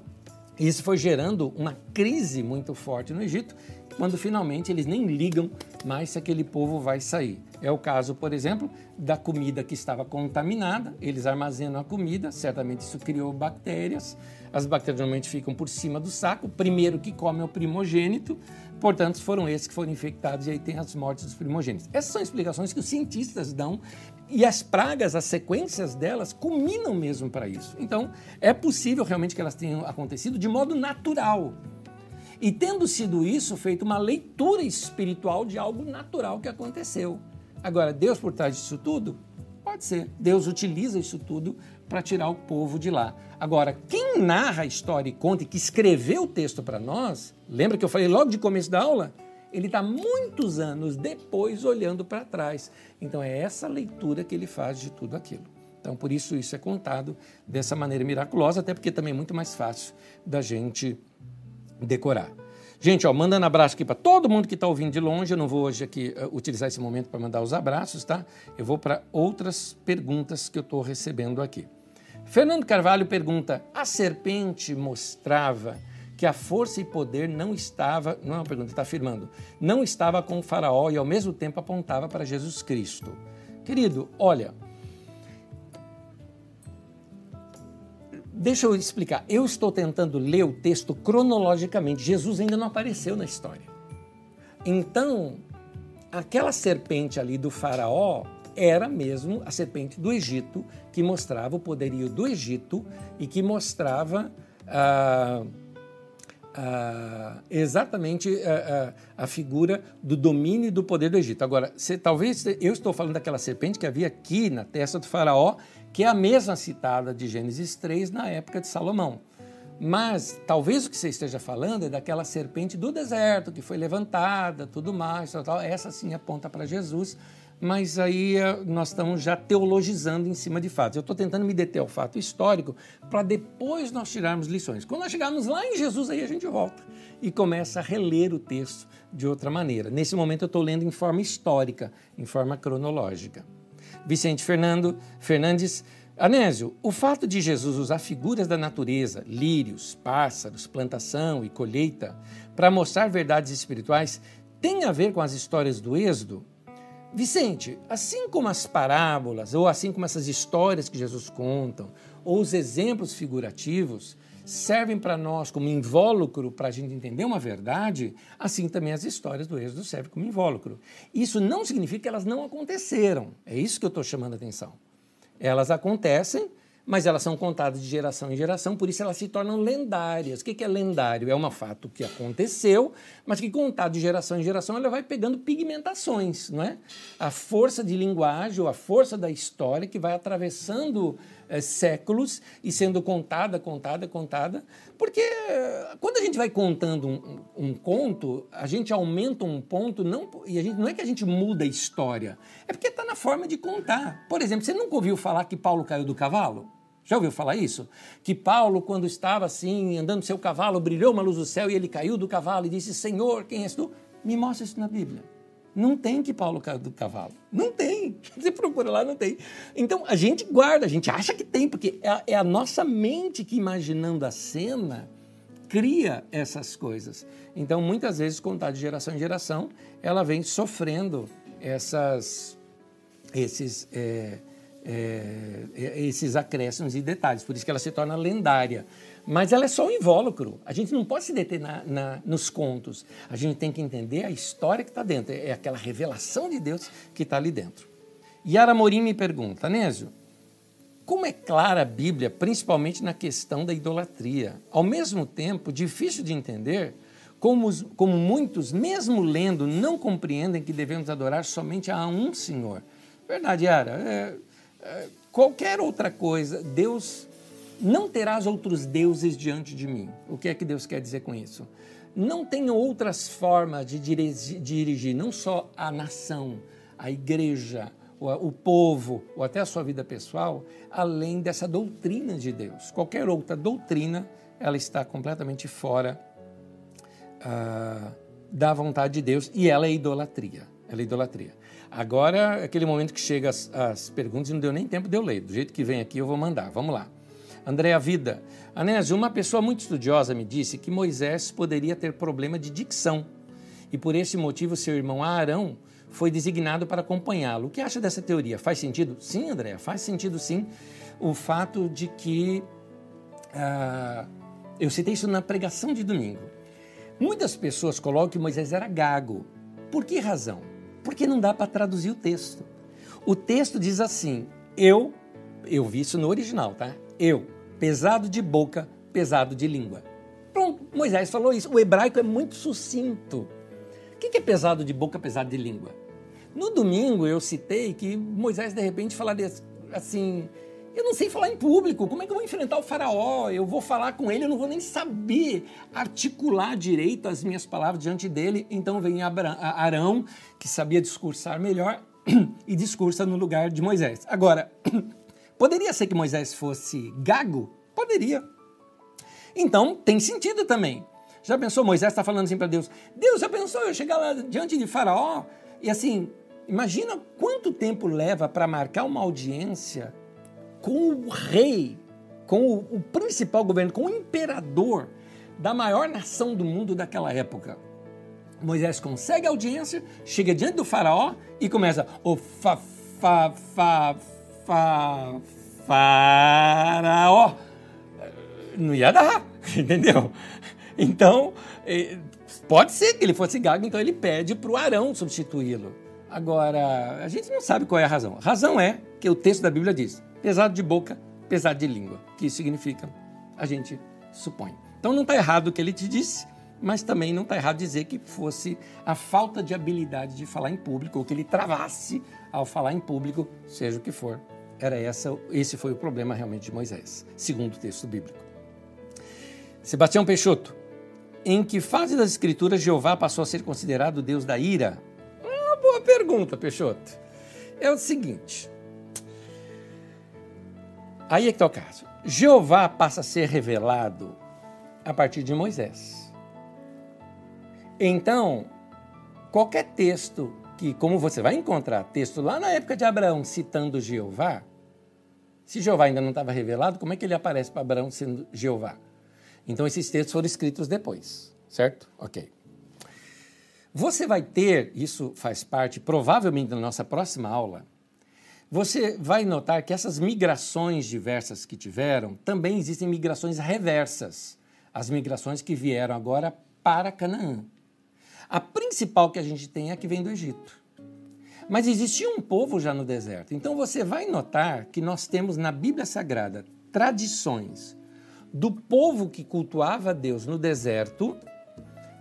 isso foi gerando uma crise muito forte no Egito, quando finalmente eles nem ligam mais se aquele povo vai sair. É o caso, por exemplo, da comida que estava contaminada, eles armazenam a comida, certamente isso criou bactérias, as bactérias normalmente ficam por cima do saco, primeiro que come é o primogênito, portanto foram esses que foram infectados e aí tem as mortes dos primogênitos. Essas são explicações que os cientistas dão e as pragas, as sequências delas, culminam mesmo para isso. Então, é possível realmente que elas tenham acontecido de modo natural. E tendo sido isso, feito uma leitura espiritual de algo natural que aconteceu. Agora, Deus por trás disso tudo? Pode ser. Deus utiliza isso tudo para tirar o povo de lá. Agora, quem narra a história e conta e que escreveu o texto para nós, lembra que eu falei logo de começo da aula? ele está muitos anos depois olhando para trás. Então é essa leitura que ele faz de tudo aquilo. Então por isso isso é contado dessa maneira miraculosa, até porque também é muito mais fácil da gente decorar. Gente, ó, mandando abraço aqui para todo mundo que está ouvindo de longe. Eu não vou hoje aqui uh, utilizar esse momento para mandar os abraços, tá? Eu vou para outras perguntas que eu estou recebendo aqui. Fernando Carvalho pergunta: a serpente mostrava que a força e poder não estava, não é uma pergunta, está afirmando, não estava com o faraó e ao mesmo tempo apontava para Jesus Cristo. Querido, olha, deixa eu explicar. Eu estou tentando ler o texto cronologicamente. Jesus ainda não apareceu na história. Então, aquela serpente ali do faraó era mesmo a serpente do Egito, que mostrava o poderio do Egito e que mostrava ah, ah, exatamente ah, ah, a figura do domínio e do poder do Egito. Agora, se, talvez eu estou falando daquela serpente que havia aqui na testa do faraó, que é a mesma citada de Gênesis 3 na época de Salomão. Mas talvez o que você esteja falando é daquela serpente do deserto que foi levantada, tudo mais, tal, tal. essa sim aponta para Jesus, mas aí eh, nós estamos já teologizando em cima de fatos. Eu estou tentando me deter ao fato histórico para depois nós tirarmos lições. Quando nós chegarmos lá em Jesus, aí a gente volta e começa a reler o texto de outra maneira. Nesse momento eu estou lendo em forma histórica, em forma cronológica. Vicente Fernando Fernandes Anésio, o fato de Jesus usar figuras da natureza, lírios, pássaros, plantação e colheita, para mostrar verdades espirituais, tem a ver com as histórias do Êxodo? Vicente, assim como as parábolas, ou assim como essas histórias que Jesus conta, ou os exemplos figurativos, servem para nós como invólucro para a gente entender uma verdade, assim também as histórias do Êxodo servem como invólucro. Isso não significa que elas não aconteceram. É isso que eu estou chamando a atenção. Elas acontecem, mas elas são contadas de geração em geração, por isso elas se tornam lendárias. O que é lendário? É um fato que aconteceu, mas que contado de geração em geração ela vai pegando pigmentações, não é? A força de linguagem ou a força da história que vai atravessando é, séculos e sendo contada, contada, contada, porque eh, quando a gente vai contando um, um, conto, a gente aumenta um ponto, não, e a gente, não é que a gente muda a história, é porque está na forma de contar. Por exemplo, você nunca ouviu falar que Paulo caiu do cavalo? Já ouviu falar isso? Que Paulo, quando estava assim, andando seu cavalo, brilhou uma luz do céu e ele caiu do cavalo e disse: Senhor, quem és tu? Me mostra isso na Bíblia. Não tem que Paulo do cavalo. Não tem. (laughs) Você procura lá, não tem. Então a gente guarda, a gente acha que tem, porque é, é a nossa mente que, imaginando a cena, cria essas coisas. Então, muitas vezes, contar de geração em geração, ela vem sofrendo essas, esses. É, é, é, esses acréscimos e detalhes, por isso que ela se torna lendária. Mas ela é só um invólucro. A gente não pode se deter na, na, nos contos. A gente tem que entender a história que está dentro. É aquela revelação de Deus que está ali dentro. Yara Morim me pergunta, Anésio, como é clara a Bíblia, principalmente na questão da idolatria? Ao mesmo tempo, difícil de entender como, como muitos, mesmo lendo, não compreendem que devemos adorar somente a um Senhor. Verdade, Yara. É, é, qualquer outra coisa, Deus não terás outros deuses diante de mim. O que é que Deus quer dizer com isso? Não tem outras formas de dirigir, não só a nação, a igreja, o povo, ou até a sua vida pessoal, além dessa doutrina de Deus. Qualquer outra doutrina, ela está completamente fora ah, da vontade de Deus e ela é idolatria. Ela é idolatria. Agora, aquele momento que chega as, as perguntas, não deu nem tempo de eu ler. Do jeito que vem aqui, eu vou mandar. Vamos lá. Andréa Vida. Anésio, uma pessoa muito estudiosa me disse que Moisés poderia ter problema de dicção e por esse motivo seu irmão Arão foi designado para acompanhá-lo. O que acha dessa teoria? Faz sentido? Sim, Andréa, faz sentido sim. O fato de que. Uh, eu citei isso na pregação de domingo. Muitas pessoas colocam que Moisés era gago. Por que razão? Porque não dá para traduzir o texto. O texto diz assim: eu, eu vi isso no original, tá? Eu, pesado de boca, pesado de língua. Pronto, Moisés falou isso. O hebraico é muito sucinto. O que é pesado de boca, pesado de língua? No domingo eu citei que Moisés de repente falaria assim: eu não sei falar em público, como é que eu vou enfrentar o faraó? Eu vou falar com ele, eu não vou nem saber articular direito as minhas palavras diante dele. Então vem Arão, que sabia discursar melhor, (clears throat) e discursa no lugar de Moisés. Agora, (clears throat) poderia ser que Moisés fosse gago? Poderia. Então tem sentido também. Já pensou? Moisés está falando assim para Deus: Deus, já pensou eu chegar lá diante de Faraó? E assim, imagina quanto tempo leva para marcar uma audiência com o rei, com o, o principal governo, com o imperador da maior nação do mundo daquela época. Moisés consegue a audiência, chega diante do faraó e começa o fa, fa, fa, fa, faraó. Não ia dar, (laughs) entendeu? Então, pode ser que ele fosse gago, então ele pede para o Arão substituí-lo. Agora, a gente não sabe qual é a razão. A razão é que o texto da Bíblia diz: pesado de boca, pesado de língua. Que isso significa? A gente supõe. Então não está errado o que ele te disse, mas também não está errado dizer que fosse a falta de habilidade de falar em público, ou que ele travasse ao falar em público, seja o que for. Era essa, esse foi o problema realmente de Moisés, segundo o texto bíblico. Sebastião Peixoto, em que fase das escrituras Jeová passou a ser considerado Deus da ira? Uma boa pergunta, Peixoto. É o seguinte. Aí é que está o caso. Jeová passa a ser revelado a partir de Moisés. Então, qualquer texto que, como você vai encontrar texto lá na época de Abraão citando Jeová, se Jeová ainda não estava revelado, como é que ele aparece para Abraão sendo Jeová? Então, esses textos foram escritos depois, certo? Ok. Você vai ter, isso faz parte provavelmente da nossa próxima aula, você vai notar que essas migrações diversas que tiveram, também existem migrações reversas as migrações que vieram agora para Canaã. A principal que a gente tem é a que vem do Egito. Mas existia um povo já no deserto. Então você vai notar que nós temos na Bíblia Sagrada tradições do povo que cultuava Deus no deserto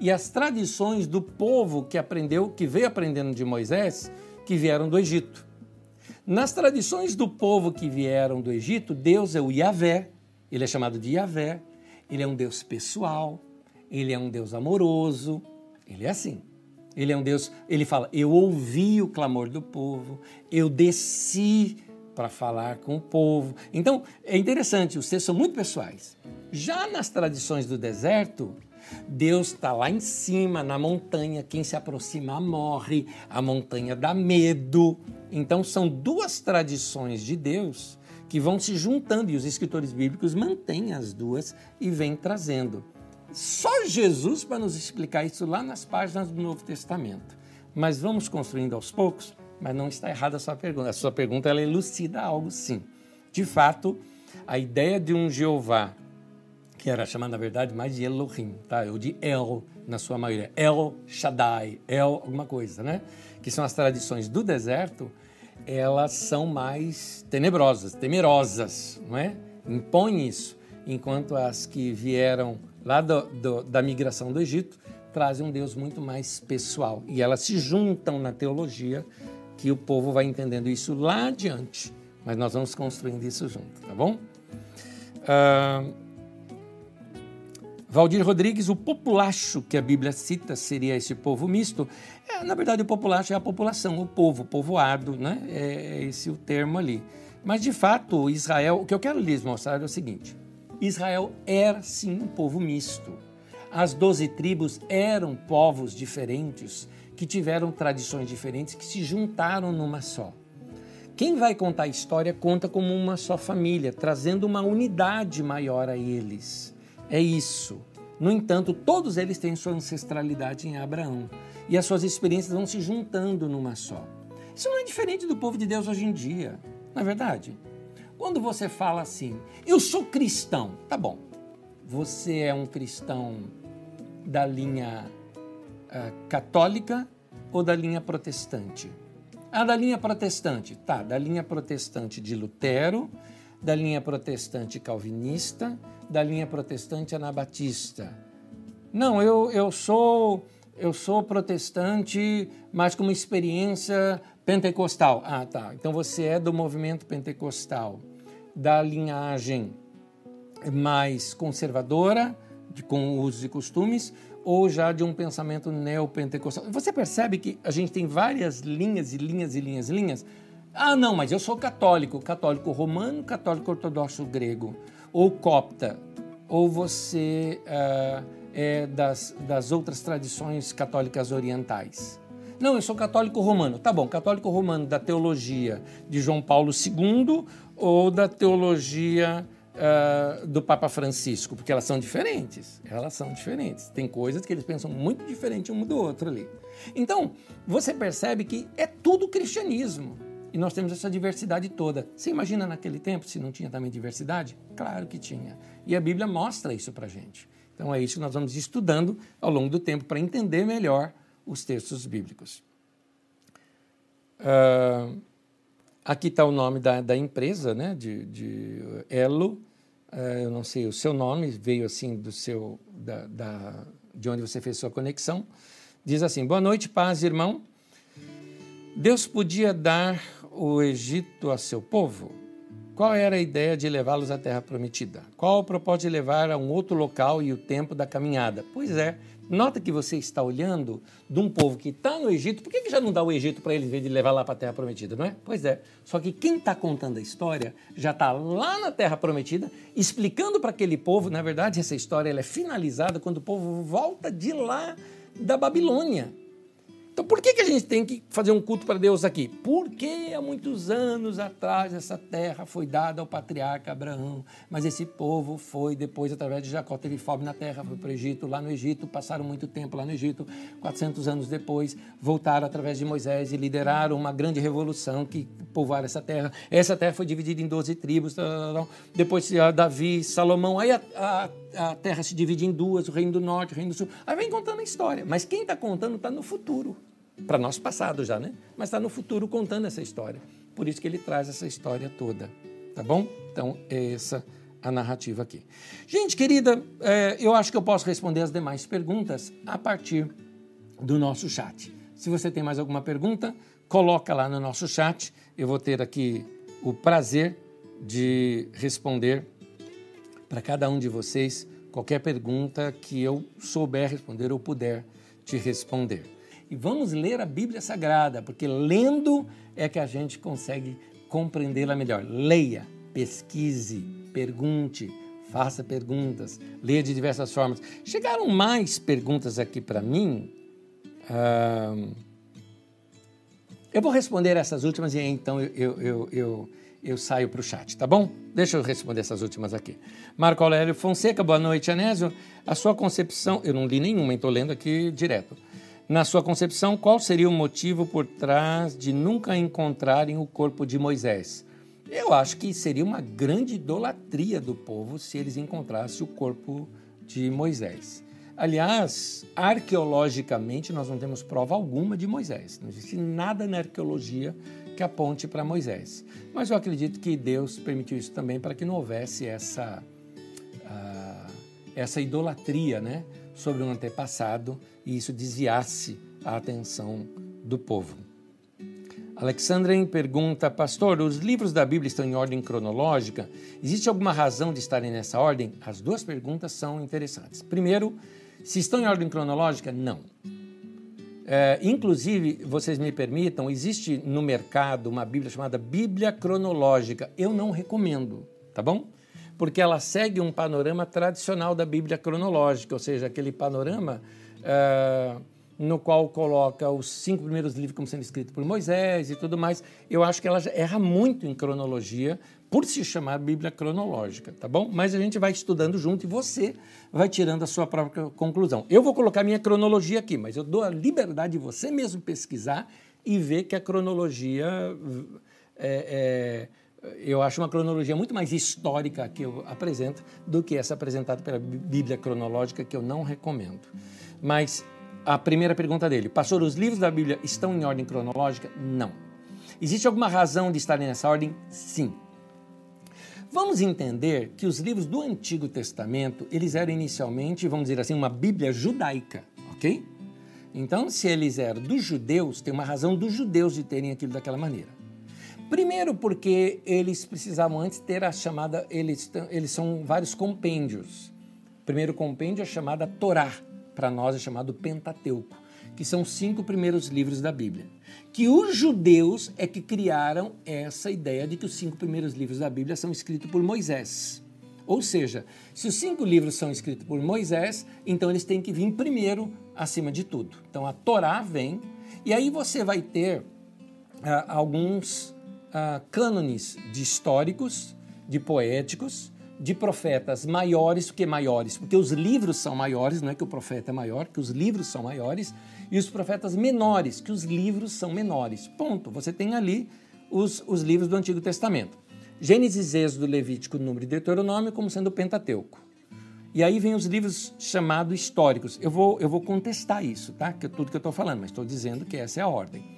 e as tradições do povo que aprendeu, que veio aprendendo de Moisés, que vieram do Egito. Nas tradições do povo que vieram do Egito, Deus é o Yahvé, ele é chamado de Yahvé, ele é um Deus pessoal, ele é um Deus amoroso, ele é assim. Ele é um Deus, ele fala: Eu ouvi o clamor do povo, eu desci para falar com o povo. Então, é interessante, os textos são muito pessoais. Já nas tradições do deserto, Deus está lá em cima, na montanha, quem se aproxima morre, a montanha dá medo. Então, são duas tradições de Deus que vão se juntando e os escritores bíblicos mantêm as duas e vêm trazendo. Só Jesus para nos explicar isso lá nas páginas do Novo Testamento. Mas vamos construindo aos poucos, mas não está errada a sua pergunta. A sua pergunta ela elucida algo sim. De fato, a ideia de um Jeová, que era chamado na verdade mais de Elohim, tá? ou de El na sua maioria, El Shaddai, El alguma coisa, né? Que são as tradições do deserto, elas são mais tenebrosas, temerosas, não é? Impõe isso, enquanto as que vieram lá do, do, da migração do Egito trazem um Deus muito mais pessoal. E elas se juntam na teologia, que o povo vai entendendo isso lá adiante. Mas nós vamos construindo isso junto, tá bom? Uh, Valdir Rodrigues, o populacho que a Bíblia cita seria esse povo misto. É, na verdade, o populacho é a população, o povo, povoado, né? É, é esse o termo ali. Mas, de fato, Israel, o que eu quero lhes mostrar é o seguinte: Israel era sim um povo misto. As doze tribos eram povos diferentes, que tiveram tradições diferentes, que se juntaram numa só. Quem vai contar a história conta como uma só família, trazendo uma unidade maior a eles. É isso. No entanto, todos eles têm sua ancestralidade em Abraão e as suas experiências vão se juntando numa só. Isso não é diferente do povo de Deus hoje em dia, não é verdade? Quando você fala assim, eu sou cristão, tá bom. Você é um cristão da linha uh, católica ou da linha protestante? Ah, da linha protestante, tá, da linha protestante de Lutero, da linha protestante calvinista, da linha protestante anabatista. Não, eu, eu sou eu sou protestante, mas com uma experiência pentecostal. Ah, tá. Então você é do movimento pentecostal, da linhagem mais conservadora, de, com usos e costumes, ou já de um pensamento neopentecostal. Você percebe que a gente tem várias linhas e linhas e linhas e linhas? Ah, não, mas eu sou católico, católico romano, católico ortodoxo grego ou copta, ou você uh, é das, das outras tradições católicas orientais. Não, eu sou católico romano. Tá bom, católico romano da teologia de João Paulo II ou da teologia uh, do Papa Francisco? Porque elas são diferentes. Elas são diferentes. Tem coisas que eles pensam muito diferente um do outro ali. Então, você percebe que é tudo cristianismo. E nós temos essa diversidade toda. Você imagina naquele tempo se não tinha também diversidade? Claro que tinha. E a Bíblia mostra isso para gente. Então é isso que nós vamos estudando ao longo do tempo para entender melhor os textos bíblicos. Uh, aqui está o nome da, da empresa, né, de, de Elo. Uh, eu não sei o seu nome, veio assim do seu, da, da, de onde você fez sua conexão. Diz assim: Boa noite, paz, irmão. Deus podia dar o Egito a seu povo? Qual era a ideia de levá-los à terra prometida? Qual o propósito de levar a um outro local e o tempo da caminhada? Pois é, Nota que você está olhando de um povo que está no Egito, por que, que já não dá o Egito para eles, vez de levar lá para a Terra Prometida, não é? Pois é, só que quem está contando a história já está lá na Terra Prometida, explicando para aquele povo, na verdade, essa história ela é finalizada quando o povo volta de lá da Babilônia. Então, por que, que a gente tem que fazer um culto para Deus aqui? Porque há muitos anos atrás essa terra foi dada ao patriarca Abraão, mas esse povo foi depois, através de Jacó, teve fome na terra, foi para o Egito, lá no Egito, passaram muito tempo lá no Egito, 400 anos depois, voltaram através de Moisés e lideraram uma grande revolução que povoaram essa terra. Essa terra foi dividida em 12 tribos, depois Davi, Salomão, aí a, a a terra se divide em duas, o reino do norte, o reino do sul. Aí vem contando a história. Mas quem está contando está no futuro. Para nós passado já, né? Mas está no futuro contando essa história. Por isso que ele traz essa história toda. Tá bom? Então, é essa a narrativa aqui. Gente querida, é, eu acho que eu posso responder as demais perguntas a partir do nosso chat. Se você tem mais alguma pergunta, coloca lá no nosso chat. Eu vou ter aqui o prazer de responder para cada um de vocês qualquer pergunta que eu souber responder ou puder te responder. E vamos ler a Bíblia Sagrada, porque lendo é que a gente consegue compreendê-la melhor. Leia, pesquise, pergunte, faça perguntas, leia de diversas formas. Chegaram mais perguntas aqui para mim. eu vou responder essas últimas e então eu, eu, eu, eu saio para o chat, tá bom? Deixa eu responder essas últimas aqui. Marco Aurélio Fonseca, boa noite, Anésio. A sua concepção, eu não li nenhuma, estou lendo aqui direto. Na sua concepção, qual seria o motivo por trás de nunca encontrarem o corpo de Moisés? Eu acho que seria uma grande idolatria do povo se eles encontrassem o corpo de Moisés. Aliás, arqueologicamente, nós não temos prova alguma de Moisés. Não existe nada na arqueologia que aponte para Moisés. Mas eu acredito que Deus permitiu isso também para que não houvesse essa, uh, essa idolatria né, sobre um antepassado e isso desviasse a atenção do povo. Alexandren pergunta, pastor, os livros da Bíblia estão em ordem cronológica? Existe alguma razão de estarem nessa ordem? As duas perguntas são interessantes. Primeiro, se estão em ordem cronológica, não. É, inclusive, vocês me permitam, existe no mercado uma Bíblia chamada Bíblia Cronológica. Eu não recomendo, tá bom? Porque ela segue um panorama tradicional da Bíblia Cronológica, ou seja, aquele panorama é, no qual coloca os cinco primeiros livros como sendo escritos por Moisés e tudo mais. Eu acho que ela erra muito em cronologia, por se chamar Bíblia cronológica, tá bom? Mas a gente vai estudando junto e você vai tirando a sua própria conclusão. Eu vou colocar minha cronologia aqui, mas eu dou a liberdade de você mesmo pesquisar e ver que a cronologia é, é, eu acho uma cronologia muito mais histórica que eu apresento do que essa apresentada pela Bíblia cronológica, que eu não recomendo. Mas a primeira pergunta dele, pastor, os livros da Bíblia estão em ordem cronológica? Não. Existe alguma razão de estarem nessa ordem? Sim. Vamos entender que os livros do Antigo Testamento, eles eram inicialmente, vamos dizer assim, uma Bíblia judaica, ok? Então, se eles eram dos judeus, tem uma razão dos judeus de terem aquilo daquela maneira. Primeiro porque eles precisavam antes ter a chamada, eles, eles são vários compêndios. O primeiro compêndio é chamada Torá, para nós é chamado Pentateuco, que são os cinco primeiros livros da Bíblia que os judeus é que criaram essa ideia de que os cinco primeiros livros da Bíblia são escritos por Moisés. Ou seja, se os cinco livros são escritos por Moisés, então eles têm que vir primeiro acima de tudo. Então a Torá vem, e aí você vai ter ah, alguns ah, cânones de históricos, de poéticos, de profetas maiores, porque maiores, porque os livros são maiores, não é que o profeta é maior, que os livros são maiores, e os profetas menores, que os livros são menores. Ponto. Você tem ali os, os livros do Antigo Testamento. Gênesis, Êxodo, Levítico, Número e Deuteronômio como sendo o Pentateuco. E aí vem os livros chamados históricos. Eu vou, eu vou contestar isso, tá? Que é tudo que eu estou falando, mas estou dizendo que essa é a ordem.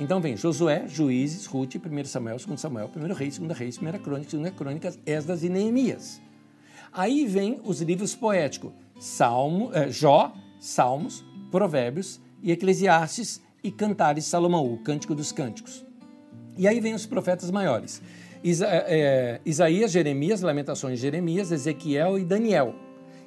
Então vem Josué, Juízes, Ruth, 1 Samuel, 2 Samuel, 1 Reis, 2 Reis, 1 Crônica, 2 Crônicas, Esdras e Neemias. Aí vem os livros poéticos, Salmo, eh, Jó, Salmos, Provérbios e Eclesiastes e Cantares Salomão, o Cântico dos Cânticos. E aí vem os profetas maiores. Isa, é, Isaías, Jeremias, Lamentações Jeremias, Ezequiel e Daniel.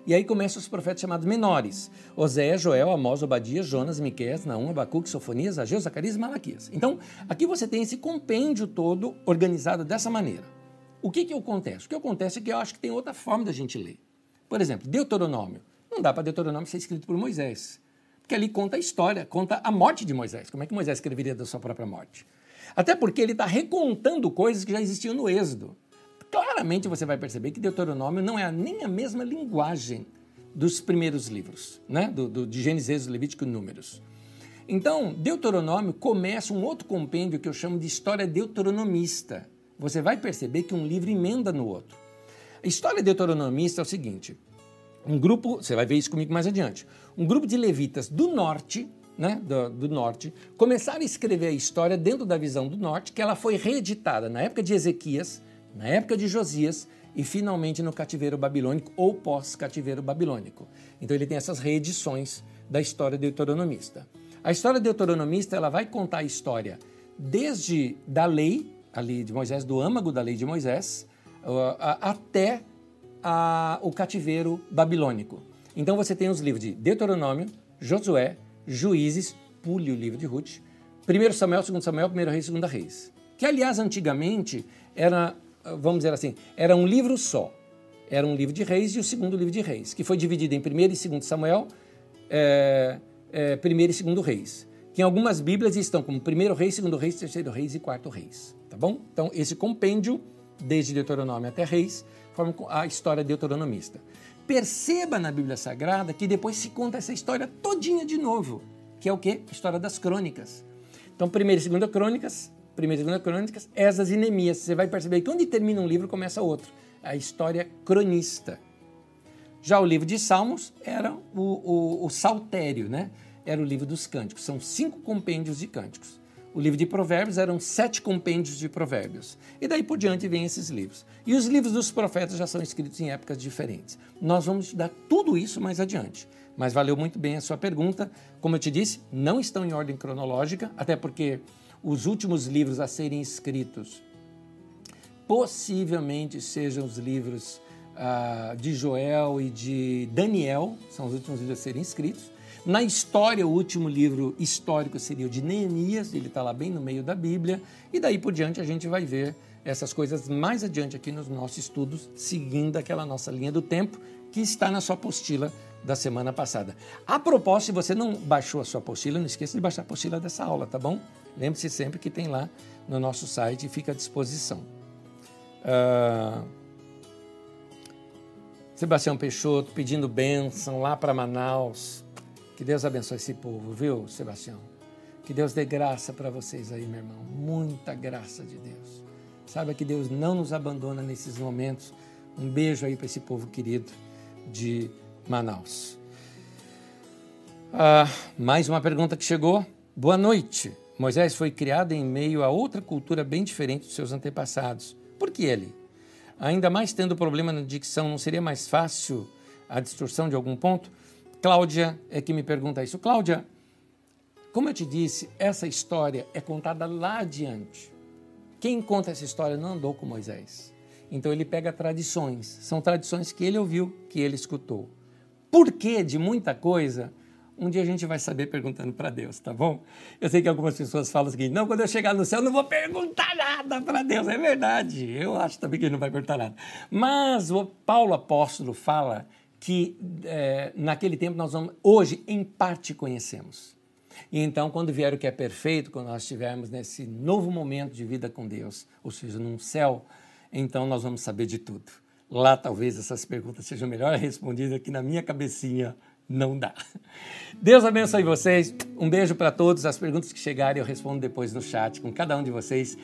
E aí começam os profetas chamados menores: Oséias, Joel, Amós, Obadias, Jonas, Miqueias, Naum, Abacuque, Sofonias, Ageu, Zacarias e Malaquias. Então, aqui você tem esse compêndio todo organizado dessa maneira. O que, que acontece? O que acontece é que eu acho que tem outra forma da gente ler. Por exemplo, Deuteronômio. Não dá para Deuteronômio ser escrito por Moisés. Porque ali conta a história, conta a morte de Moisés. Como é que Moisés escreveria da sua própria morte? Até porque ele está recontando coisas que já existiam no Êxodo. Claramente você vai perceber que Deuteronômio não é nem a mesma linguagem dos primeiros livros, né? do, do de Gênesis, Levítico e Números. Então, Deuteronômio começa um outro compêndio que eu chamo de história deuteronomista. Você vai perceber que um livro emenda no outro. A história deuteronomista é o seguinte: um grupo, você vai ver isso comigo mais adiante, um grupo de levitas do norte né, do, do, norte, começaram a escrever a história dentro da visão do norte, que ela foi reeditada na época de Ezequias, na época de Josias e finalmente no cativeiro babilônico ou pós-cativeiro babilônico. Então ele tem essas reedições da história deuteronomista. A história deuteronomista ela vai contar a história desde da lei ali de Moisés, do âmago da lei de Moisés, até a, o cativeiro babilônico. Então você tem os livros de Deuteronômio, Josué, Juízes, pule o livro de Ruth, 1 Samuel, 2 Samuel, 1 Reis, 2 Reis. Que, aliás, antigamente era, vamos dizer assim, era um livro só. Era um livro de reis e o segundo livro de reis, que foi dividido em 1 e 2 Samuel, é, é, 1 e 2 Reis. Que em algumas Bíblias estão como 1 Reis, 2 Reis, 3 Reis e 4 Reis. Tá bom? Então, esse compêndio, desde Deuteronômio até Reis, forma a história deuteronomista perceba na Bíblia Sagrada que depois se conta essa história todinha de novo, que é o quê? A história das crônicas. Então, primeira e segunda crônicas, primeira e segunda crônicas, Esas e Neemias. Você vai perceber que onde termina um livro, começa outro. A história cronista. Já o livro de Salmos era o, o, o saltério, né? Era o livro dos cânticos. São cinco compêndios de cânticos. O livro de Provérbios eram sete compêndios de Provérbios. E daí por diante vêm esses livros. E os livros dos profetas já são escritos em épocas diferentes. Nós vamos estudar tudo isso mais adiante. Mas valeu muito bem a sua pergunta. Como eu te disse, não estão em ordem cronológica, até porque os últimos livros a serem escritos possivelmente sejam os livros ah, de Joel e de Daniel, são os últimos livros a serem escritos. Na história, o último livro histórico seria o de Neemias, ele está lá bem no meio da Bíblia, e daí por diante a gente vai ver essas coisas mais adiante aqui nos nossos estudos, seguindo aquela nossa linha do tempo que está na sua apostila da semana passada. A propósito, se você não baixou a sua apostila, não esqueça de baixar a apostila dessa aula, tá bom? Lembre-se sempre que tem lá no nosso site e fica à disposição. Uh... Sebastião Peixoto pedindo bênção lá para Manaus. Que Deus abençoe esse povo, viu, Sebastião? Que Deus dê graça para vocês aí, meu irmão. Muita graça de Deus. Saiba que Deus não nos abandona nesses momentos. Um beijo aí para esse povo querido de Manaus. Ah, mais uma pergunta que chegou. Boa noite. Moisés foi criado em meio a outra cultura bem diferente dos seus antepassados. Por que ele? Ainda mais tendo problema na dicção, não seria mais fácil a distorção de algum ponto? Cláudia é que me pergunta isso. Cláudia, como eu te disse, essa história é contada lá adiante. Quem conta essa história não andou com Moisés. Então ele pega tradições, são tradições que ele ouviu, que ele escutou. Por que de muita coisa Um dia a gente vai saber perguntando para Deus, tá bom? Eu sei que algumas pessoas falam o seguinte: não, quando eu chegar no céu, eu não vou perguntar nada para Deus. É verdade, eu acho também que ele não vai perguntar nada. Mas o Paulo apóstolo fala que é, naquele tempo nós vamos, hoje, em parte conhecemos. E então, quando vier o que é perfeito, quando nós estivermos nesse novo momento de vida com Deus, ou seja, num céu, então nós vamos saber de tudo. Lá talvez essas perguntas sejam melhor respondidas que na minha cabecinha não dá. Deus abençoe vocês. Um beijo para todos. As perguntas que chegarem eu respondo depois no chat com cada um de vocês.